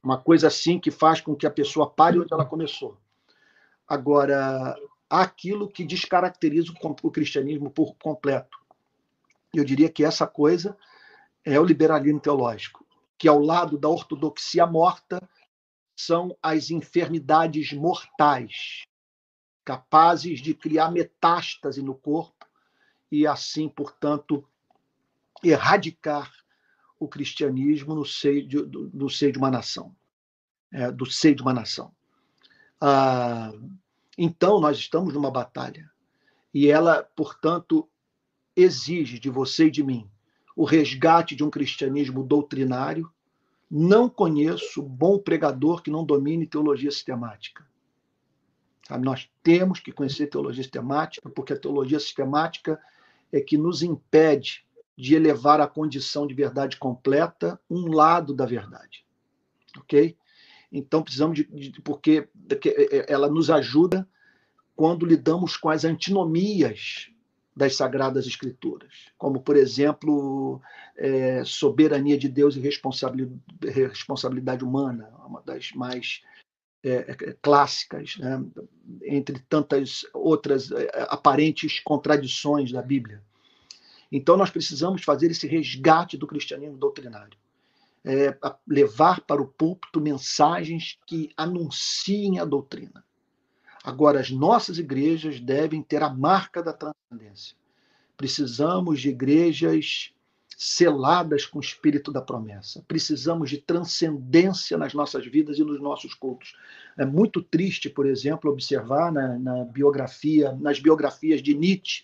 Uma coisa assim que faz com que a pessoa pare onde ela começou. Agora, há aquilo que descaracteriza o cristianismo por completo. Eu diria que essa coisa é o liberalismo teológico, que ao lado da ortodoxia morta são as enfermidades mortais, capazes de criar metástase no corpo e assim, portanto, erradicar o cristianismo no seio de, do, do seio de uma nação, é, do seio de uma nação. Ah, então, nós estamos numa batalha e ela, portanto, exige de você e de mim o resgate de um cristianismo doutrinário. Não conheço bom pregador que não domine teologia sistemática. Sabe? Nós temos que conhecer teologia sistemática, porque a teologia sistemática é que nos impede de elevar à condição de verdade completa um lado da verdade. Ok? Então precisamos de, de porque é, é, ela nos ajuda quando lidamos com as antinomias das sagradas escrituras, como por exemplo é, soberania de Deus e responsabilidade, humana, uma das mais é, é, clássicas, né? entre tantas outras é, aparentes contradições da Bíblia. Então, nós precisamos fazer esse resgate do cristianismo doutrinário. É, levar para o púlpito mensagens que anunciem a doutrina. Agora, as nossas igrejas devem ter a marca da transcendência. Precisamos de igrejas seladas com o espírito da promessa. Precisamos de transcendência nas nossas vidas e nos nossos cultos. É muito triste, por exemplo, observar na, na biografia, nas biografias de Nietzsche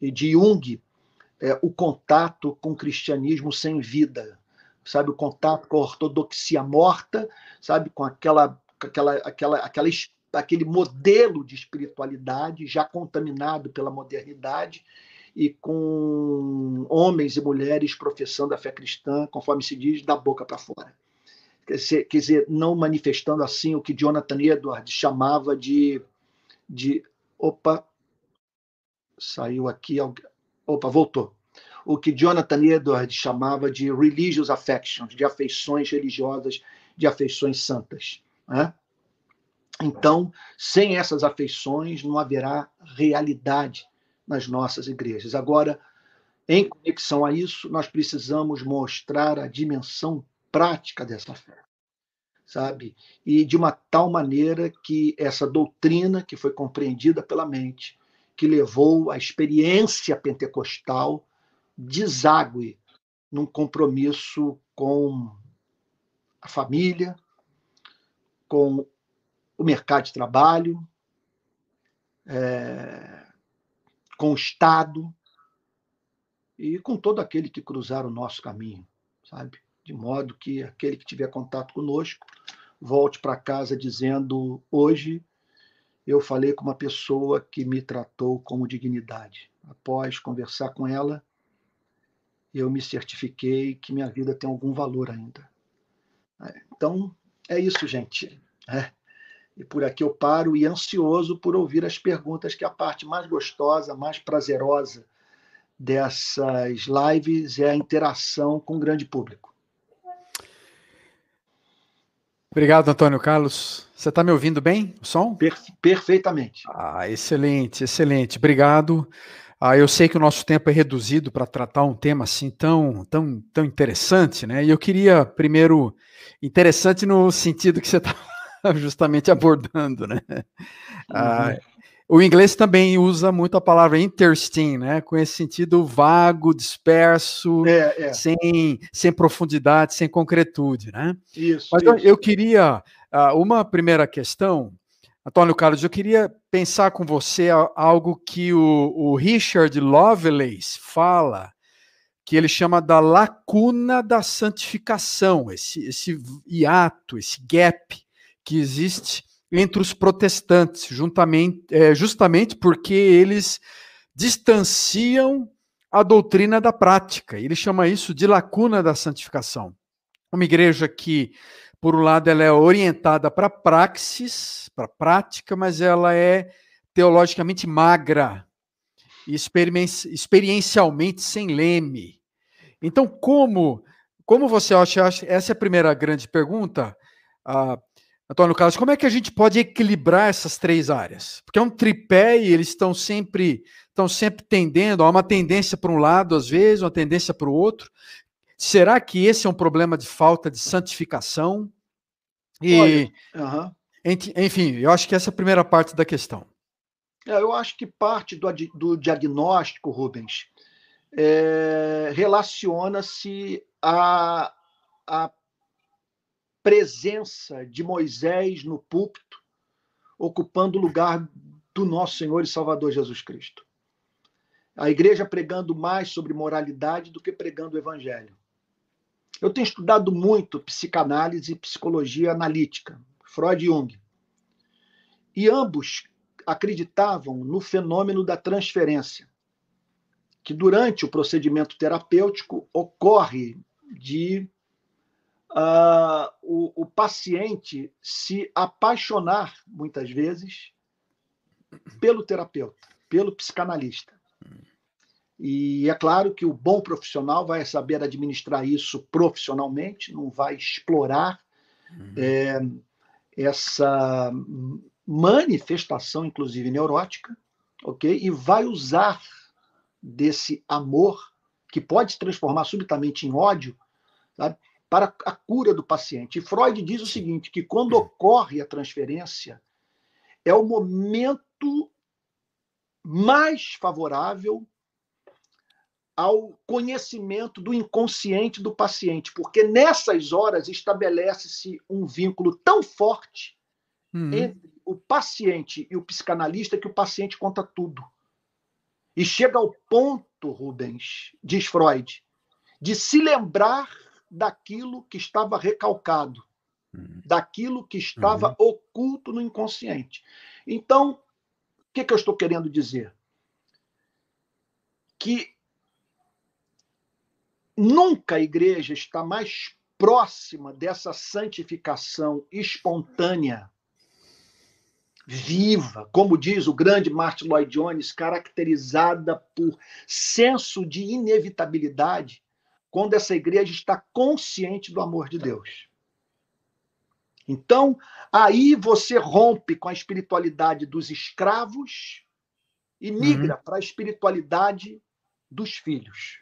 e de Jung, é, o contato com o cristianismo sem vida, sabe, o contato com a ortodoxia morta, sabe, com aquela, aquela, aquela, aquela aquele modelo de espiritualidade já contaminado pela modernidade e com homens e mulheres professando a fé cristã, conforme se diz, da boca para fora. Quer dizer, quer dizer, não manifestando assim o que Jonathan Edwards chamava de. de opa, saiu aqui. Opa, voltou. O que Jonathan Edwards chamava de religious affections, de afeições religiosas, de afeições santas. Né? Então, sem essas afeições, não haverá realidade nas nossas igrejas. Agora, em conexão a isso, nós precisamos mostrar a dimensão prática dessa fé, sabe? E de uma tal maneira que essa doutrina que foi compreendida pela mente, que levou à experiência pentecostal, deságue num compromisso com a família, com o mercado de trabalho, é, com o Estado e com todo aquele que cruzar o nosso caminho, sabe? De modo que aquele que tiver contato conosco volte para casa dizendo: hoje eu falei com uma pessoa que me tratou como dignidade. Após conversar com ela, eu me certifiquei que minha vida tem algum valor ainda. Então, é isso, gente. É. E por aqui eu paro e ansioso por ouvir as perguntas, que é a parte mais gostosa, mais prazerosa dessas lives é a interação com o grande público. Obrigado, Antônio Carlos. Você está me ouvindo bem, o som? Per perfeitamente. Ah, excelente, excelente. Obrigado. Ah, eu sei que o nosso tempo é reduzido para tratar um tema assim tão, tão, tão interessante, né? E eu queria primeiro interessante no sentido que você está *laughs* justamente abordando, né? Ah, uhum. o inglês também usa muito a palavra interesting, né? Com esse sentido vago, disperso, é, é. Sem, sem profundidade, sem concretude, né? Isso. Mas isso. Eu, queria uh, uma primeira questão, Antônio Carlos, eu queria pensar com você algo que o, o Richard Lovelace fala que ele chama da lacuna da santificação, esse, esse hiato, esse gap que existe entre os protestantes, juntamente, é, justamente porque eles distanciam a doutrina da prática. Ele chama isso de lacuna da santificação. Uma igreja que, por um lado, ela é orientada para praxis, para prática, mas ela é teologicamente magra e experiencialmente sem leme. Então, como como você acha, essa é a primeira grande pergunta, ah, Antônio Carlos, como é que a gente pode equilibrar essas três áreas? Porque é um tripé e eles estão sempre estão sempre tendendo, há uma tendência para um lado às vezes, uma tendência para o outro. Será que esse é um problema de falta de santificação? E, Olha, uh -huh. enfim, eu acho que essa é a primeira parte da questão. É, eu acho que parte do, do diagnóstico, Rubens, é, relaciona-se a, a presença de Moisés no púlpito, ocupando o lugar do nosso Senhor e Salvador Jesus Cristo. A igreja pregando mais sobre moralidade do que pregando o evangelho. Eu tenho estudado muito psicanálise e psicologia analítica, Freud e Jung. E ambos acreditavam no fenômeno da transferência, que durante o procedimento terapêutico ocorre de uh, o, o paciente se apaixonar, muitas vezes, pelo terapeuta, pelo psicanalista. E é claro que o bom profissional vai saber administrar isso profissionalmente, não vai explorar uhum. é, essa manifestação, inclusive neurótica, ok? E vai usar desse amor que pode se transformar subitamente em ódio, sabe? Para a cura do paciente. E Freud diz o seguinte, que quando ocorre a transferência, é o momento mais favorável ao conhecimento do inconsciente do paciente, porque nessas horas estabelece-se um vínculo tão forte uhum. entre o paciente e o psicanalista que o paciente conta tudo. E chega ao ponto, Rubens, diz Freud, de se lembrar daquilo que estava recalcado, uhum. daquilo que estava uhum. oculto no inconsciente. Então, o que, que eu estou querendo dizer? Que nunca a igreja está mais próxima dessa santificação espontânea, viva, como diz o grande Martin Lloyd Jones, caracterizada por senso de inevitabilidade, quando essa igreja está consciente do amor de Deus. Então, aí você rompe com a espiritualidade dos escravos e migra uhum. para a espiritualidade dos filhos.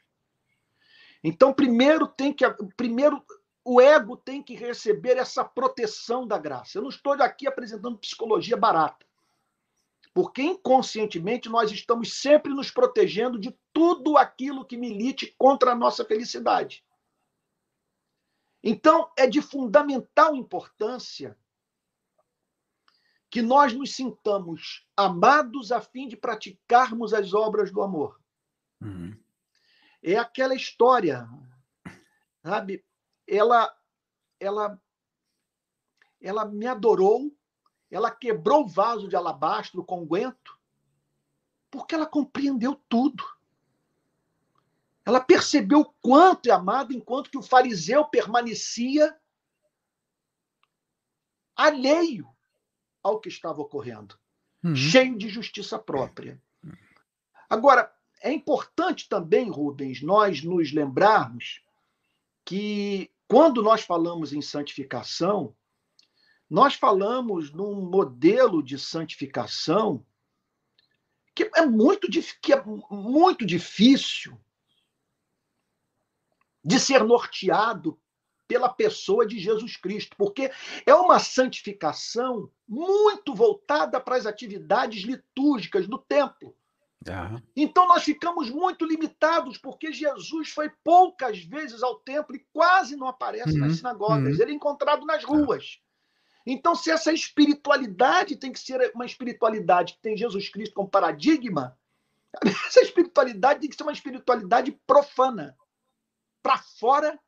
Então, primeiro tem que primeiro o ego tem que receber essa proteção da graça. Eu não estou aqui apresentando psicologia barata. Porque inconscientemente nós estamos sempre nos protegendo de tudo aquilo que milite contra a nossa felicidade. Então, é de fundamental importância que nós nos sintamos amados a fim de praticarmos as obras do amor. Uhum. É aquela história, sabe? Ela, ela, ela me adorou ela quebrou o vaso de alabastro com guento, porque ela compreendeu tudo. Ela percebeu o quanto é amado, enquanto que o fariseu permanecia alheio ao que estava ocorrendo, uhum. cheio de justiça própria. Agora, é importante também, Rubens, nós nos lembrarmos que quando nós falamos em santificação, nós falamos num modelo de santificação que é muito, que é muito difícil de ser norteado pela pessoa de Jesus Cristo, porque é uma santificação muito voltada para as atividades litúrgicas do templo. Uhum. Então nós ficamos muito limitados, porque Jesus foi poucas vezes ao templo e quase não aparece uhum. nas sinagogas. Uhum. Ele é encontrado nas ruas. Então, se essa espiritualidade tem que ser uma espiritualidade que tem Jesus Cristo como paradigma, *laughs* essa espiritualidade tem que ser uma espiritualidade profana, para fora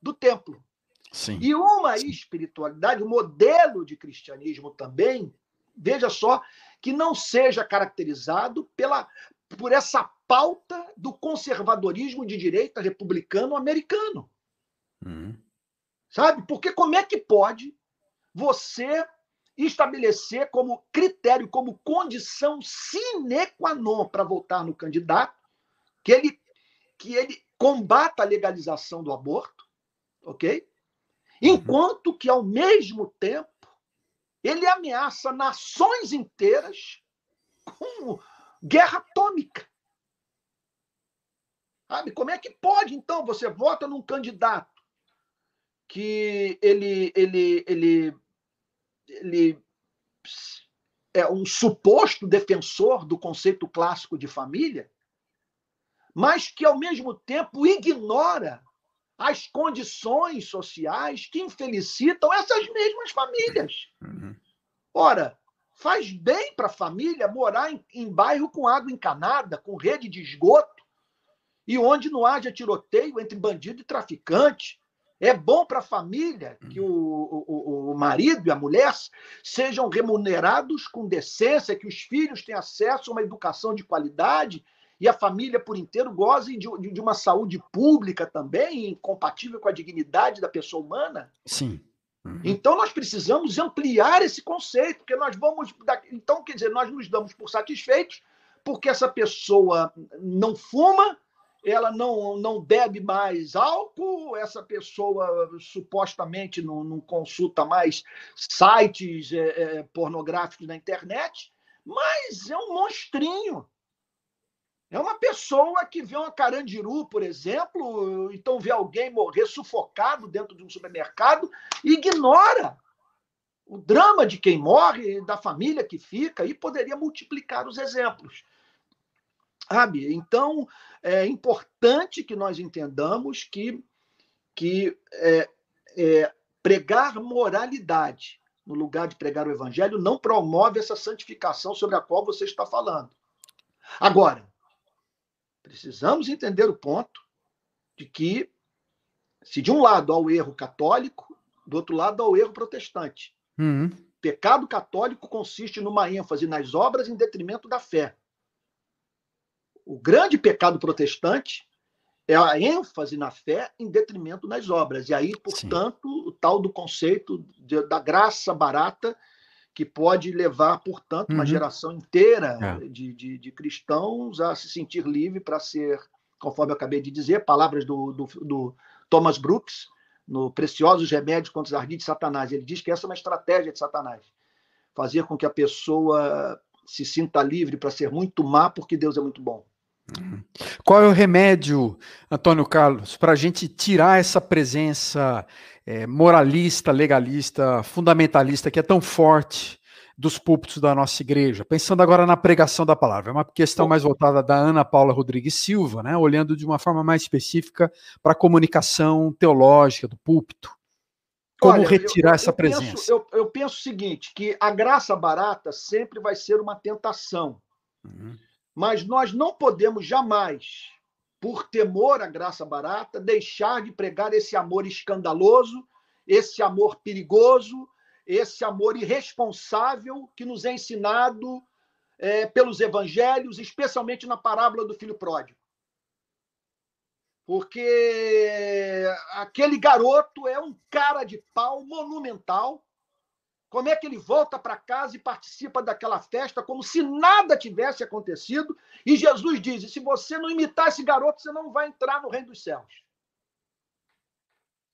do templo. Sim. E uma espiritualidade, um modelo de cristianismo também, veja só, que não seja caracterizado pela, por essa pauta do conservadorismo de direita republicano americano. Uhum. Sabe? Porque como é que pode você estabelecer como critério, como condição sine qua non para votar no candidato, que ele, que ele combata a legalização do aborto, ok? Enquanto que, ao mesmo tempo, ele ameaça nações inteiras com guerra atômica. Sabe? Como é que pode, então, você vota num candidato que ele, ele, ele ele é um suposto defensor do conceito clássico de família, mas que, ao mesmo tempo, ignora as condições sociais que infelicitam essas mesmas famílias. Uhum. Ora, faz bem para a família morar em, em bairro com água encanada, com rede de esgoto, e onde não haja tiroteio entre bandido e traficante, é bom para a família que uhum. o, o, o, marido e a mulher sejam remunerados com decência, que os filhos tenham acesso a uma educação de qualidade e a família por inteiro goze de, de uma saúde pública também, compatível com a dignidade da pessoa humana. Sim. Uhum. Então nós precisamos ampliar esse conceito, porque nós vamos. Então, quer dizer, nós nos damos por satisfeitos porque essa pessoa não fuma, ela não, não bebe mais álcool, essa pessoa supostamente não, não consulta mais sites é, é, pornográficos na internet, mas é um monstrinho. É uma pessoa que vê uma carandiru, por exemplo, então vê alguém morrer sufocado dentro de um supermercado e ignora o drama de quem morre, da família que fica, e poderia multiplicar os exemplos. Sabe? Então, é importante que nós entendamos que, que é, é, pregar moralidade no lugar de pregar o evangelho não promove essa santificação sobre a qual você está falando. Agora, precisamos entender o ponto de que, se de um lado há o erro católico, do outro lado há o erro protestante. Uhum. Pecado católico consiste numa ênfase nas obras em detrimento da fé. O grande pecado protestante é a ênfase na fé em detrimento das obras. E aí, portanto, Sim. o tal do conceito de, da graça barata, que pode levar, portanto, uma uhum. geração inteira é. de, de, de, cristãos a se sentir livre para ser, conforme eu acabei de dizer, palavras do, do, do Thomas Brooks, no Preciosos Remédios contra os Ardis de Satanás. Ele diz que essa é uma estratégia de Satanás. Fazer com que a pessoa se sinta livre para ser muito má, porque Deus é muito bom. Qual é o remédio, Antônio Carlos, para a gente tirar essa presença é, moralista, legalista, fundamentalista que é tão forte dos púlpitos da nossa igreja? Pensando agora na pregação da palavra, é uma questão mais voltada da Ana Paula Rodrigues Silva, né, olhando de uma forma mais específica para a comunicação teológica do púlpito. Como Olha, retirar eu, eu, essa presença? Penso, eu, eu, penso o seguinte: que a graça barata sempre vai ser uma tentação. Uhum. Mas nós não podemos jamais, por temor à graça barata, deixar de pregar esse amor escandaloso, esse amor perigoso, esse amor irresponsável que nos é ensinado é, pelos evangelhos, especialmente na parábola do filho pródigo. Porque aquele garoto é um cara de pau monumental Como é que ele volta para casa e participa daquela festa como se nada tivesse acontecido? E Jesus diz: se você não imitar esse garoto, você não vai entrar no reino dos céus.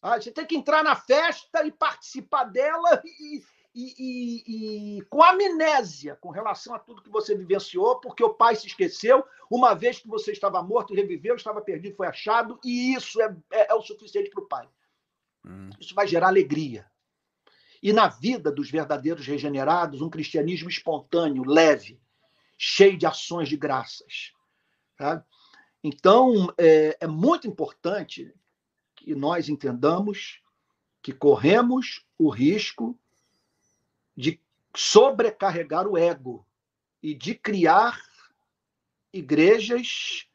Ah, você tem que entrar na festa e participar dela e, e, e, e, com amnésia com relação a tudo que você vivenciou, porque o pai se esqueceu, uma vez que você estava morto e reviveu, estava perdido, foi achado, e isso é, é, é o suficiente para o pai. Hum. Isso vai gerar alegria. E na vida dos verdadeiros regenerados, um cristianismo espontâneo, leve, cheio de ações de graças. Tá? Então, é, é muito importante que nós entendamos que corremos o risco de sobrecarregar o ego e de criar igrejas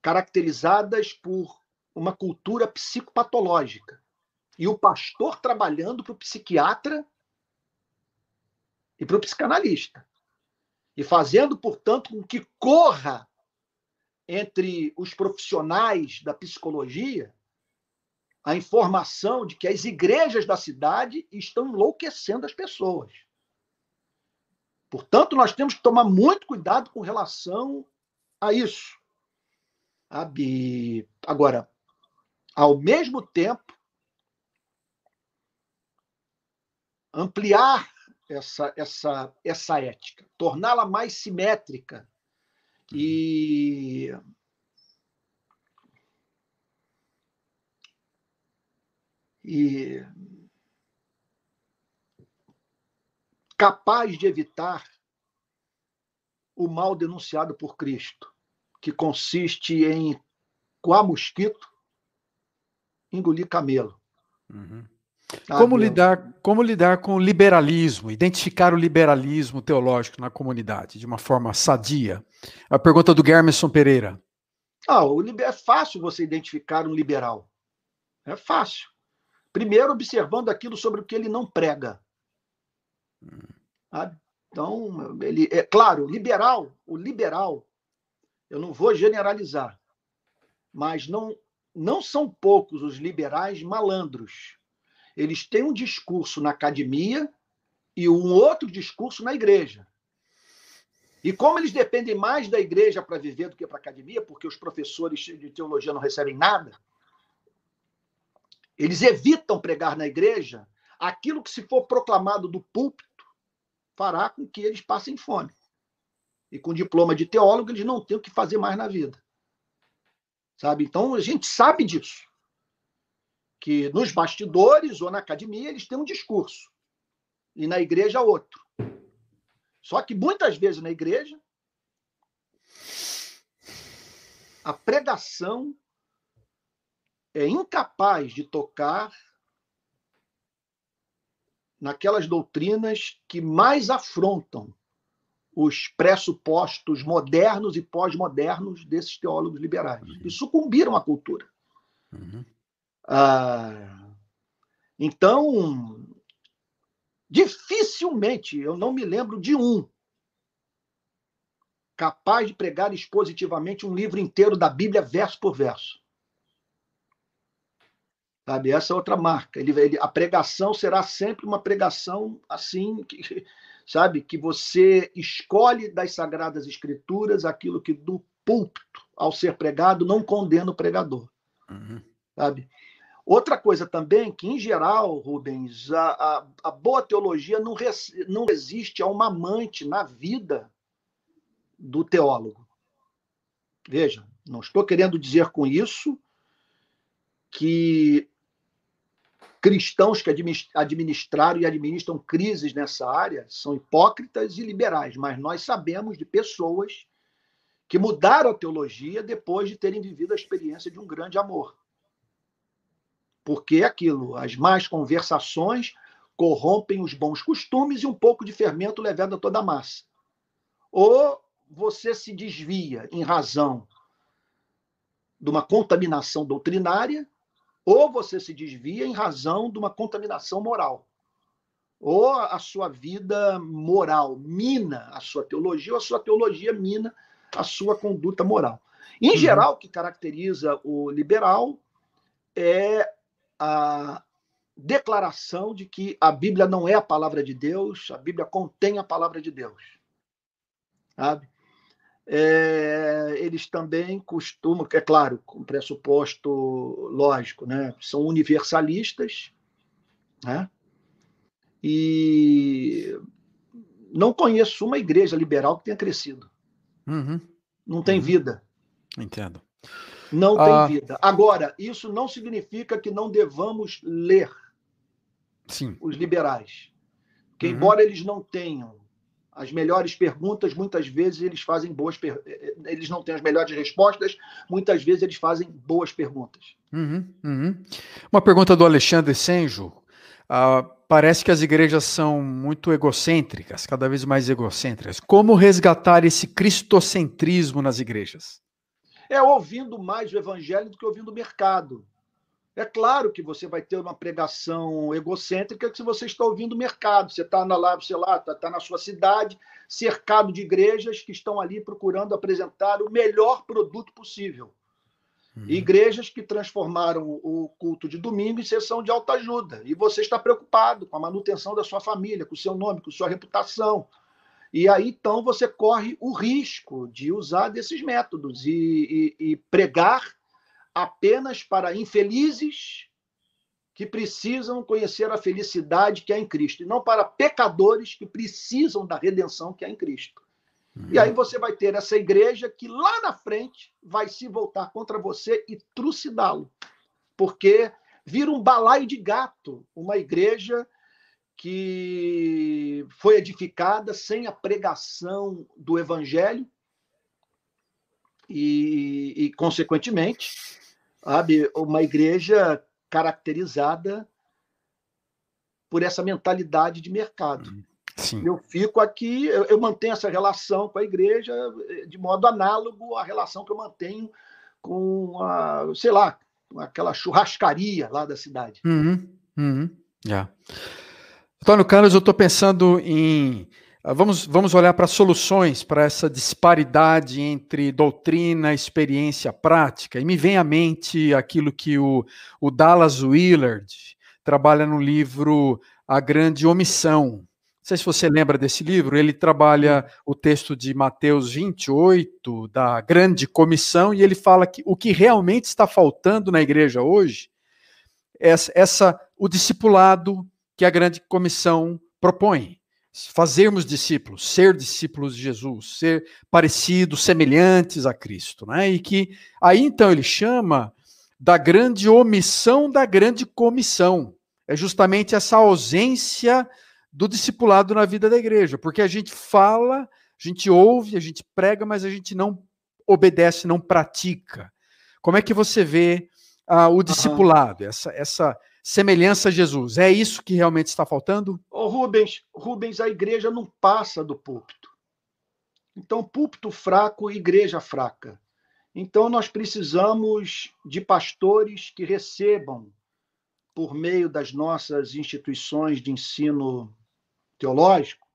caracterizadas por uma cultura psicopatológica. E o pastor trabalhando para o psiquiatra e para o psicanalista. E fazendo, portanto, com que corra entre os profissionais da psicologia a informação de que as igrejas da cidade estão enlouquecendo as pessoas. Portanto, nós temos que tomar muito cuidado com relação a isso. Agora, ao mesmo tempo, ampliar essa, essa, essa ética, torná-la mais simétrica e e capaz de evitar o mal denunciado por Cristo, que consiste em coar mosquito, engolir camelo. Uhum. Como lidar, como lidar com o liberalismo, identificar o liberalismo teológico na comunidade de uma forma sadia? A pergunta do Germerson Pereira. Ah, é fácil você identificar um liberal. É fácil. Primeiro, observando aquilo sobre o que ele não prega. Sabe? Então, ele é claro, liberal, o liberal, eu não vou generalizar, mas não não são poucos os liberais malandros. Eles têm um discurso na academia e um outro discurso na igreja. E como eles dependem mais da igreja para viver do que para a academia, porque os professores de teologia não recebem nada, eles evitam pregar na igreja aquilo que, se for proclamado do púlpito, fará com que eles passem fome. E com diploma de teólogo, eles não têm o que fazer mais na vida. Sabe? Então, a gente sabe disso. Que nos bastidores ou na academia, eles têm um discurso. E na igreja, outro. Só que muitas vezes na igreja, a pregação é incapaz de tocar naquelas doutrinas que mais afrontam os pressupostos modernos e pós-modernos desses teólogos liberais. Uhum. E sucumbiram à cultura. Uhum. Ah, então, dificilmente, eu não me lembro de um capaz de pregar expositivamente um livro inteiro da Bíblia, verso por verso. Sabe? Essa é outra marca. Ele, ele, a pregação será sempre uma pregação assim, que, sabe? Que você escolhe das Sagradas Escrituras aquilo que do púlpito, ao ser pregado, não condena o pregador. Uhum. Sabe? Outra coisa também, que em geral, Rubens, a, a, a boa teologia não, res, não resiste a uma amante na vida do teólogo. Veja, não estou querendo dizer com isso que cristãos que administraram e administram crises nessa área são hipócritas e liberais, mas nós sabemos de pessoas que mudaram a teologia depois de terem vivido a experiência de um grande amor. Porque é aquilo, as más conversações corrompem os bons costumes e um pouco de fermento levado a toda a massa. Ou você se desvia em razão de uma contaminação doutrinária, ou você se desvia em razão de uma contaminação moral. Ou a sua vida moral mina a sua teologia, ou a sua teologia mina a sua conduta moral. Em uhum. geral, o que caracteriza o liberal é a declaração de que a Bíblia não é a palavra de Deus, a Bíblia contém a palavra de Deus. Sabe? É, eles também costumam, é claro, com pressuposto lógico, né? são universalistas, né? e não conheço uma igreja liberal que tenha crescido. Uhum. Não tem uhum. vida. Entendo. Não ah. tem vida. Agora, isso não significa que não devamos ler Sim. os liberais. Que, uhum. embora eles não tenham as melhores perguntas, muitas vezes eles fazem boas per... eles não têm as melhores respostas, muitas vezes eles fazem boas perguntas. Uhum, uhum. Uma pergunta do Alexandre Senjo. Uh, parece que as igrejas são muito egocêntricas, cada vez mais egocêntricas. Como resgatar esse cristocentrismo nas igrejas? É ouvindo mais o evangelho do que ouvindo o mercado. É claro que você vai ter uma pregação egocêntrica que se você está ouvindo o mercado, você está na lá, sei lá, está tá na sua cidade, cercado de igrejas que estão ali procurando apresentar o melhor produto possível. Uhum. Igrejas que transformaram o culto de domingo em sessão de alta ajuda. E você está preocupado com a manutenção da sua família, com o seu nome, com sua reputação. E aí, então, você corre o risco de usar desses métodos e, e, e pregar apenas para infelizes que precisam conhecer a felicidade que há em Cristo, e não para pecadores que precisam da redenção que há em Cristo. Uhum. E aí uhum. você vai ter essa igreja que lá na frente vai se voltar contra você e trucidá-lo, porque vira um balaio de gato, uma igreja que foi edificada sem a pregação do evangelho e, e consequentemente, sabe, uma igreja caracterizada por essa mentalidade de mercado. Uhum. Sim. Eu fico aqui, eu, eu, mantenho essa relação com a igreja de modo análogo à relação que eu mantenho com a, sei lá, aquela churrascaria lá da cidade. Uhum, uhum, yeah. Antônio Carlos, eu estou pensando em ah, Vamos, vamos olhar para soluções para essa disparidade entre doutrina, experiência, prática. E me vem à mente aquilo que o, o Dallas Willard trabalha no livro A Grande Omissão. Não sei se você lembra desse livro, ele trabalha o texto de Mateus 28, da Grande Comissão, e ele fala que o que realmente está faltando na igreja hoje é essa, essa o discipulado que a Grande Comissão propõe fazermos discípulos, ser discípulos de Jesus, ser parecidos, semelhantes a Cristo, né? E que aí então ele chama da grande omissão da grande comissão. É justamente essa ausência do discipulado na vida da igreja, porque a gente fala, a gente ouve, a gente prega, mas a gente não obedece, não pratica. Como é que você vê uh, o discipulado, uhum. essa, essa semelhança a Jesus. É isso que realmente está faltando? Ô, Rubens, Rubens, a igreja não passa do púlpito. Então, púlpito fraco, igreja fraca. Então, nós precisamos de pastores que recebam, por meio das nossas instituições de ensino teológico,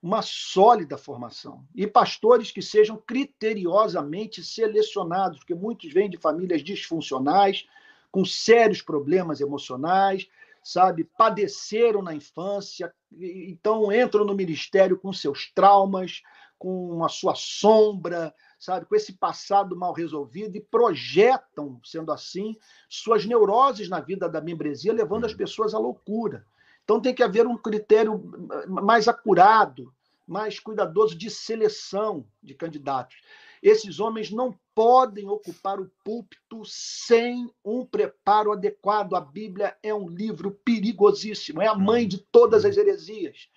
uma sólida formação. E pastores que sejam criteriosamente selecionados, porque muitos vêm de famílias disfuncionais, com sérios problemas emocionais, sabe? Padeceram na infância, então entram no ministério com seus traumas, com a sua sombra, sabe? Com esse passado mal resolvido e projetam, sendo assim, suas neuroses na vida da membresia, levando as uhum. pessoas à loucura. Então tem que haver um critério mais acurado, mais cuidadoso de seleção de candidatos. Esses homens não podem ocupar o púlpito sem um preparo adequado. A Bíblia é um livro perigosíssimo, é a mãe de todas as heresias.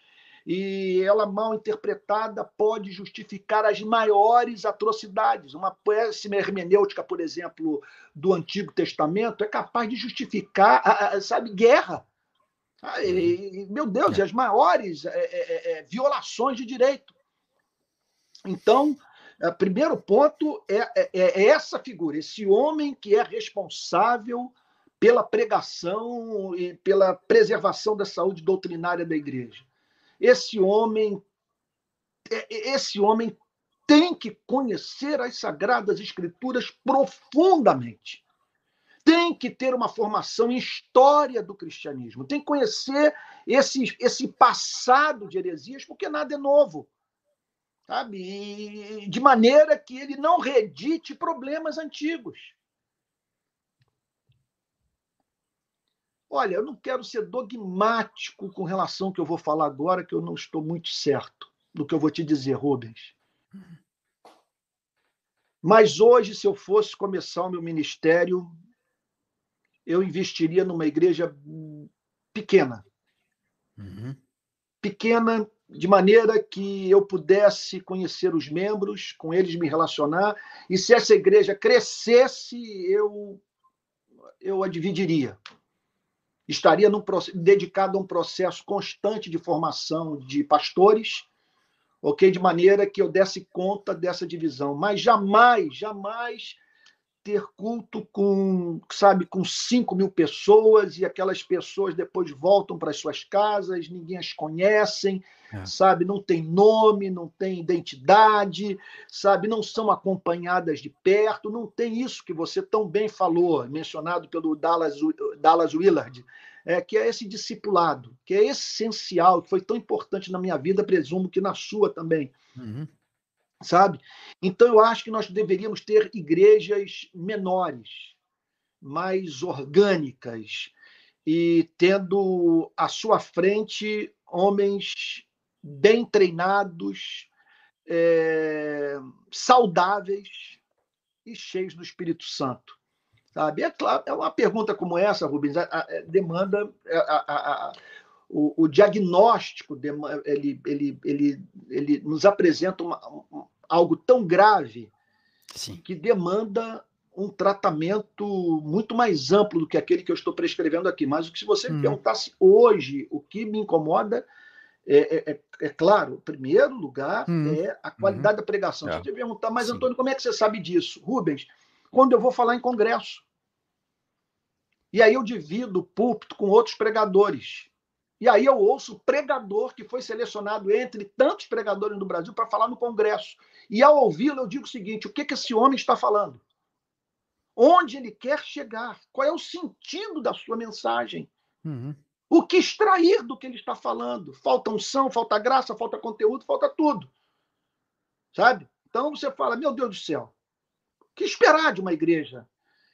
E ela, mal interpretada, pode justificar as maiores atrocidades. Uma péssima hermenêutica, por exemplo, do Antigo Testamento, é capaz de justificar, sabe, guerra. Meu Deus, e as maiores é, é, é, violações de direito. Então, primeiro ponto é, é, é, essa figura, esse homem que é responsável pela pregação e pela preservação da saúde doutrinária da igreja. Esse homem, é, é, esse homem tem que conhecer as sagradas escrituras profundamente. tem que ter uma formação em história do cristianismo, tem que conhecer esse, esse passado de heresias, porque nada é novo. Sabe? E, de maneira que ele não redite problemas antigos. Olha, eu não quero ser dogmático com relação ao que eu vou falar agora, que eu não estou muito certo do que eu vou te dizer, Rubens. Mas hoje, se eu fosse começar o meu ministério, eu investiria numa igreja pequena. Uhum. Pequena, de maneira que eu pudesse conhecer os membros, com eles me relacionar, e se essa igreja crescesse, eu, eu a dividiria estaria num, dedicado a um processo constante de formação de pastores, ok? De maneira que eu desse conta dessa divisão. Mas jamais, jamais ter culto com, sabe, com 5 mil pessoas e aquelas pessoas depois voltam para as suas casas, ninguém as conhece, é. sabe, não tem nome, não tem identidade, sabe, não são acompanhadas de perto, não tem isso que você tão bem falou, mencionado pelo Dallas, Dallas Willard, é, que é esse discipulado, que é essencial, que foi tão importante na minha vida, presumo que na sua também. Uhum sabe? Então, eu acho que nós deveríamos ter igrejas menores, mais orgânicas, e tendo à sua frente homens bem treinados, é, saudáveis e cheios do Espírito Santo. Sabe? É, claro, é uma pergunta como essa, Rubens, a, a, a demanda a, o, o, diagnóstico ele, ele, ele, ele nos apresenta uma, um, algo tão grave Sim. que demanda um tratamento muito mais amplo do que aquele que eu estou prescrevendo aqui. Mas se você me hum. perguntasse hoje o que me incomoda, é, é, é, é claro, em primeiro lugar, hum. é a qualidade hum. da pregação. É. Se você perguntar, mas Sim. Antônio, como é que você sabe disso? Rubens, quando eu vou falar em congresso. E aí eu divido o púlpito com outros pregadores. E aí eu ouço o pregador que foi selecionado entre tantos pregadores do Brasil para falar no Congresso. E ao ouvi-lo, eu digo o seguinte: o que, que esse homem está falando? Onde ele quer chegar? Qual é o sentido da sua mensagem? Uhum. O que extrair do que ele está falando? Falta unção, falta graça, falta conteúdo, falta tudo. Sabe? Então você fala: meu Deus do céu, o que esperar de uma igreja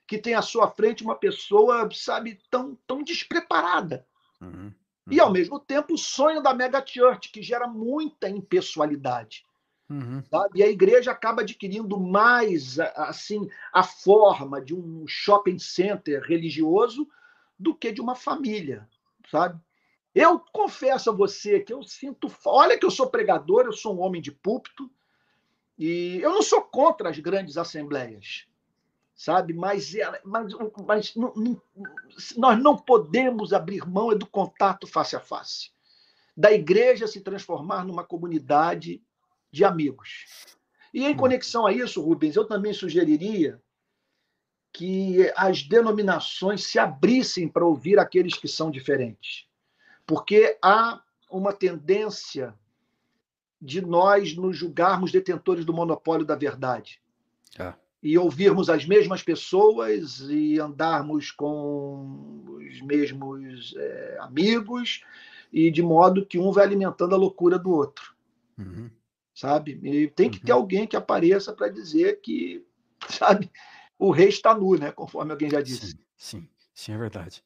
que tem à sua frente uma pessoa, sabe, tão, tão despreparada? Uhum. E, ao uhum. mesmo tempo, o sonho da mega church, que gera muita impessoalidade. Uhum. E a igreja acaba adquirindo mais assim a forma de um shopping center religioso do que de uma família, sabe? Eu confesso a você que eu sinto. Olha, que eu sou pregador, eu sou um homem de púlpito, e eu não sou contra as grandes assembleias sabe? Mas, mas, mas não, não, nós não podemos abrir mão do contato face a face, da igreja se transformar numa comunidade de amigos. E em hum. conexão a isso, Rubens, eu também sugeriria que as denominações se abrissem para ouvir aqueles que são diferentes. Porque há uma tendência de nós nos julgarmos detentores do monopólio da verdade. É e ouvirmos as mesmas pessoas e andarmos com os mesmos é, amigos e de modo que um vai alimentando a loucura do outro, uhum. sabe? E tem que ter uhum. alguém que apareça para dizer que, *laughs* sabe, o rei está nu, né? Conforme alguém já disse. Sim, sim, sim é verdade.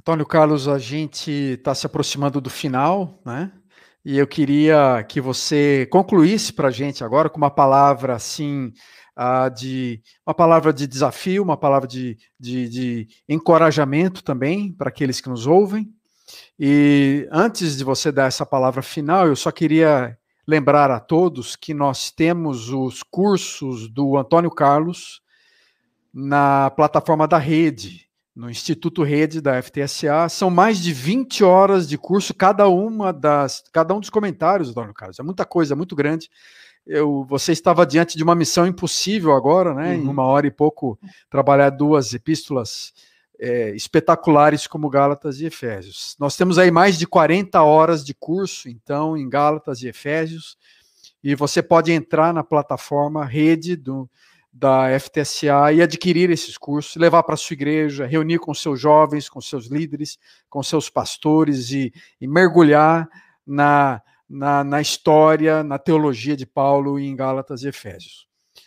Antônio Carlos, a gente está se aproximando do final, né? E eu queria que você concluísse para a gente agora com uma palavra assim de uma palavra de desafio, uma palavra de, de, de encorajamento também para aqueles que nos ouvem. E antes de você dar essa palavra final, eu só queria lembrar a todos que nós temos os cursos do Antônio Carlos na plataforma da rede, no Instituto Rede da FTSA. São mais de 20 horas de curso, cada uma das, cada um dos comentários, Antônio Carlos. É muita coisa, é muito grande eu, você estava diante de uma missão impossível agora, né? Uhum. Em uma hora e pouco, trabalhar duas epístolas é, espetaculares como Gálatas e Efésios. Nós temos aí mais de 40 horas de curso, então, em Gálatas e Efésios, e você pode entrar na plataforma rede do, da FTSA e adquirir esses cursos, levar para a sua igreja, reunir com seus jovens, com seus líderes, com seus pastores e, e mergulhar na, na, na, história, na teologia de Paulo em Gálatas e Efésios.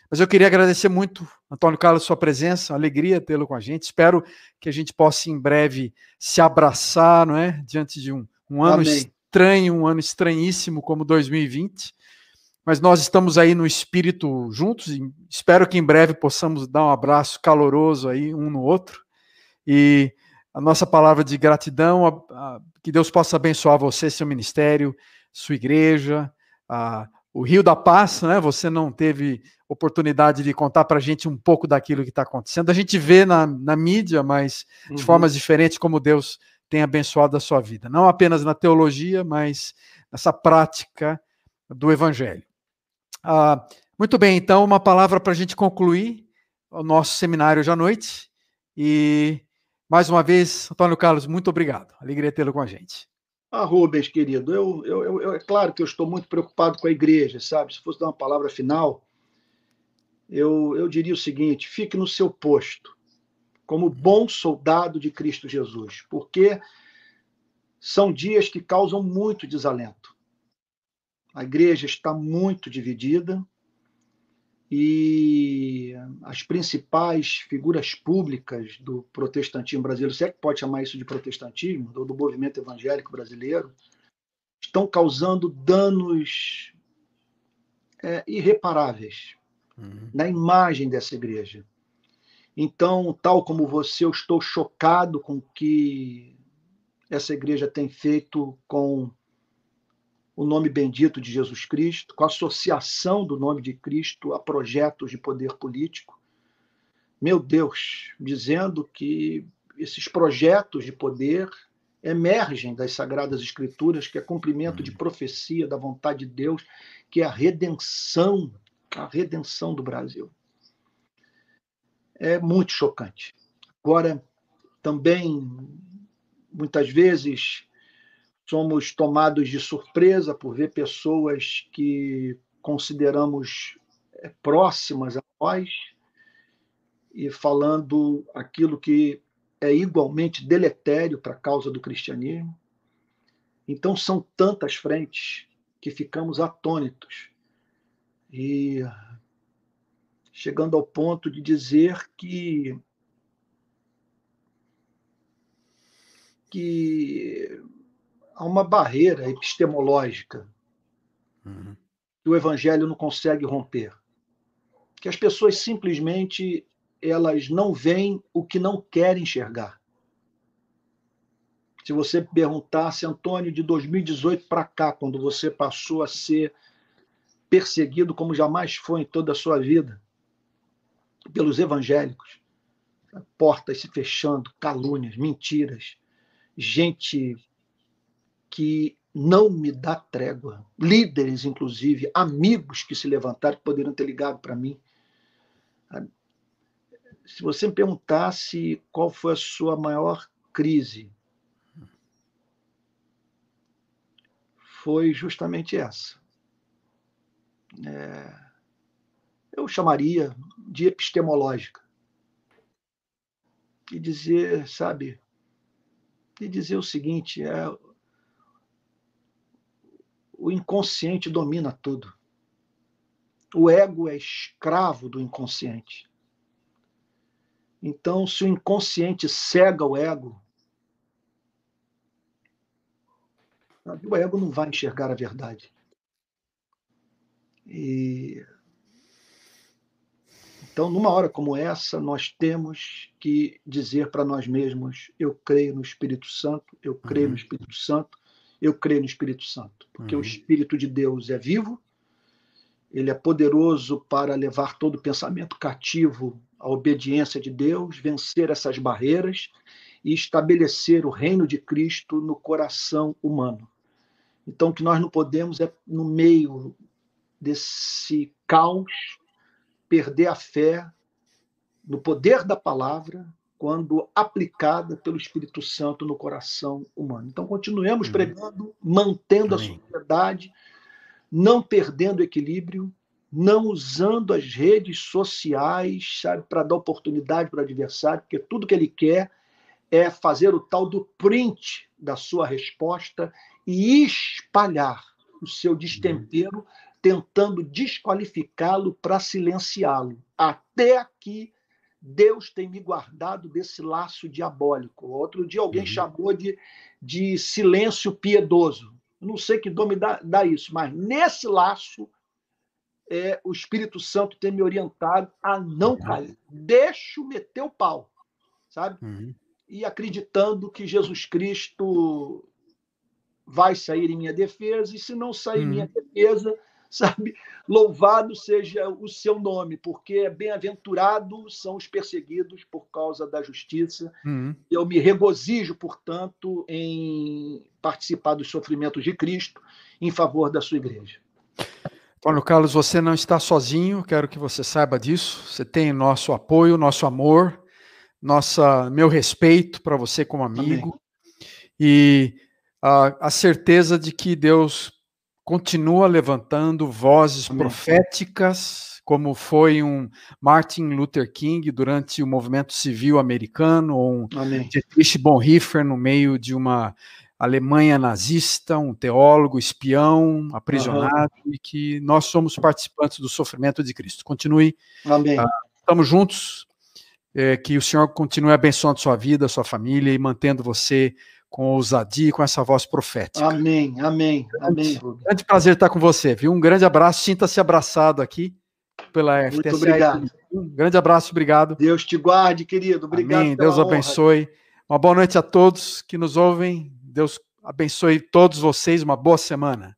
Mas eu queria agradecer muito, Antônio Carlos, sua presença, alegria tê-lo com a gente. Espero que a gente possa em breve se abraçar, não é? Diante de um, um ano Amém. estranho, um ano estranhíssimo como 2020 mas nós estamos aí no espírito juntos e espero que em breve possamos dar um abraço caloroso aí um no outro e a nossa palavra de gratidão, a, a, que Deus possa abençoar você, seu ministério, sua igreja, a, o Rio da Paz, né? Você não teve oportunidade de contar para a gente um pouco daquilo que está acontecendo. A gente vê na, na mídia, mas de uhum. formas diferentes como Deus tem abençoado a sua vida, não apenas na teologia, mas nessa prática do Evangelho. Ah, muito bem, então, uma palavra para a gente concluir o nosso seminário hoje à noite. E, mais uma vez, Antônio Carlos, muito obrigado. Alegria tê-lo com a gente. Ah, Rubens, querido, eu, eu, eu, é claro que eu estou muito preocupado com a igreja, sabe? Se fosse dar uma palavra final, eu, eu diria o seguinte: fique no seu posto, como bom soldado de Cristo Jesus, porque são dias que causam muito desalento. A igreja está muito dividida e as principais figuras públicas do protestantismo brasileiro, se é que pode chamar isso de protestantismo, ou do movimento evangélico brasileiro, estão causando danos é, irreparáveis uhum. na imagem dessa igreja. Então, tal como você, eu estou chocado com o que essa igreja tem feito com o nome bendito de Jesus Cristo, com a associação do nome de Cristo a projetos de poder político. Meu Deus, dizendo que esses projetos de poder emergem das sagradas escrituras, que é cumprimento de profecia da vontade de Deus, que é a redenção, a redenção do Brasil. É muito chocante. Agora, também, muitas vezes, somos tomados de surpresa por ver pessoas que consideramos é, próximas a nós e falando aquilo que é igualmente deletério para a causa do cristianismo. Então, são tantas frentes que ficamos atônitos. E chegando ao ponto de dizer que que há uma barreira epistemológica uhum. que o evangelho não consegue romper. Que as pessoas simplesmente elas não veem o que não querem enxergar. Se você perguntasse, Antônio, de 2018 para cá, quando você passou a ser perseguido como jamais foi em toda a sua vida pelos evangélicos, portas se fechando, calúnias, mentiras, gente que não me dá trégua. Líderes, inclusive, amigos que se levantaram, que poderiam ter ligado para mim. Se você me perguntasse qual foi a sua maior crise, foi justamente essa. É, eu chamaria de epistemológica. E dizer, sabe, e dizer o seguinte: é, o inconsciente domina tudo. O ego é escravo do inconsciente. Então, se o inconsciente cega o ego, o ego não vai enxergar a verdade. E então, numa hora como essa, nós temos que dizer para nós mesmos: eu creio no Espírito Santo, eu creio uhum. no Espírito Santo, eu creio no Espírito Santo, porque uhum. o Espírito de Deus é vivo, ele é poderoso para levar todo pensamento cativo à obediência de Deus, vencer essas barreiras e estabelecer o reino de Cristo no coração humano. Então, o que nós não podemos é, no meio desse caos, perder a fé no poder da palavra, quando aplicada pelo Espírito Santo no coração humano. Então, continuemos uhum. pregando, mantendo Amém. a sociedade, não perdendo o equilíbrio não usando as redes sociais, sabe, para dar oportunidade para o adversário, porque tudo que ele quer é fazer o tal do print da sua resposta e espalhar o seu destempero, tentando desqualificá-lo para silenciá-lo. Até aqui, Deus tem me guardado desse laço diabólico. Outro dia alguém uhum. chamou de, de silêncio piedoso. Não sei que nome dá, dá isso, mas nesse laço é, o Espírito Santo tem me orientado a não uhum. cair. Deixo meter o pau, sabe? Uhum. E acreditando que Jesus Cristo vai sair em minha defesa, e se não sair em minha uhum. defesa, *laughs* sabe? Louvado seja o seu nome, porque bem-aventurados são os perseguidos por causa da justiça. Uhum. Eu me regozijo, portanto, em participar dos sofrimentos de Cristo em favor da sua igreja. Paulo Carlos, você não está sozinho, quero que você saiba disso. Você tem nosso apoio, nosso amor, nossa, meu respeito para você como amigo. Amém. E a, a certeza de que Deus continua levantando vozes Amém. proféticas, como foi um Martin Luther King durante o movimento civil americano, ou um Dietrich Bonhoeffer no meio de uma Alemanha nazista, um teólogo espião, aprisionado, uhum. e que nós somos participantes do sofrimento de Cristo. Continue. Amém. Uh, estamos juntos. É, que o Senhor continue abençoando sua vida, sua família e mantendo você com ousadia e com essa voz profética. Amém, amém, amém. Grande prazer estar com você, viu? Um grande abraço, sinta-se abraçado aqui pela FTC. Muito obrigado. Um grande abraço, obrigado. Deus te guarde, querido. Obrigado. Amém. Deus abençoe. Uma boa noite a todos que nos ouvem. Deus abençoe todos vocês. Uma boa semana.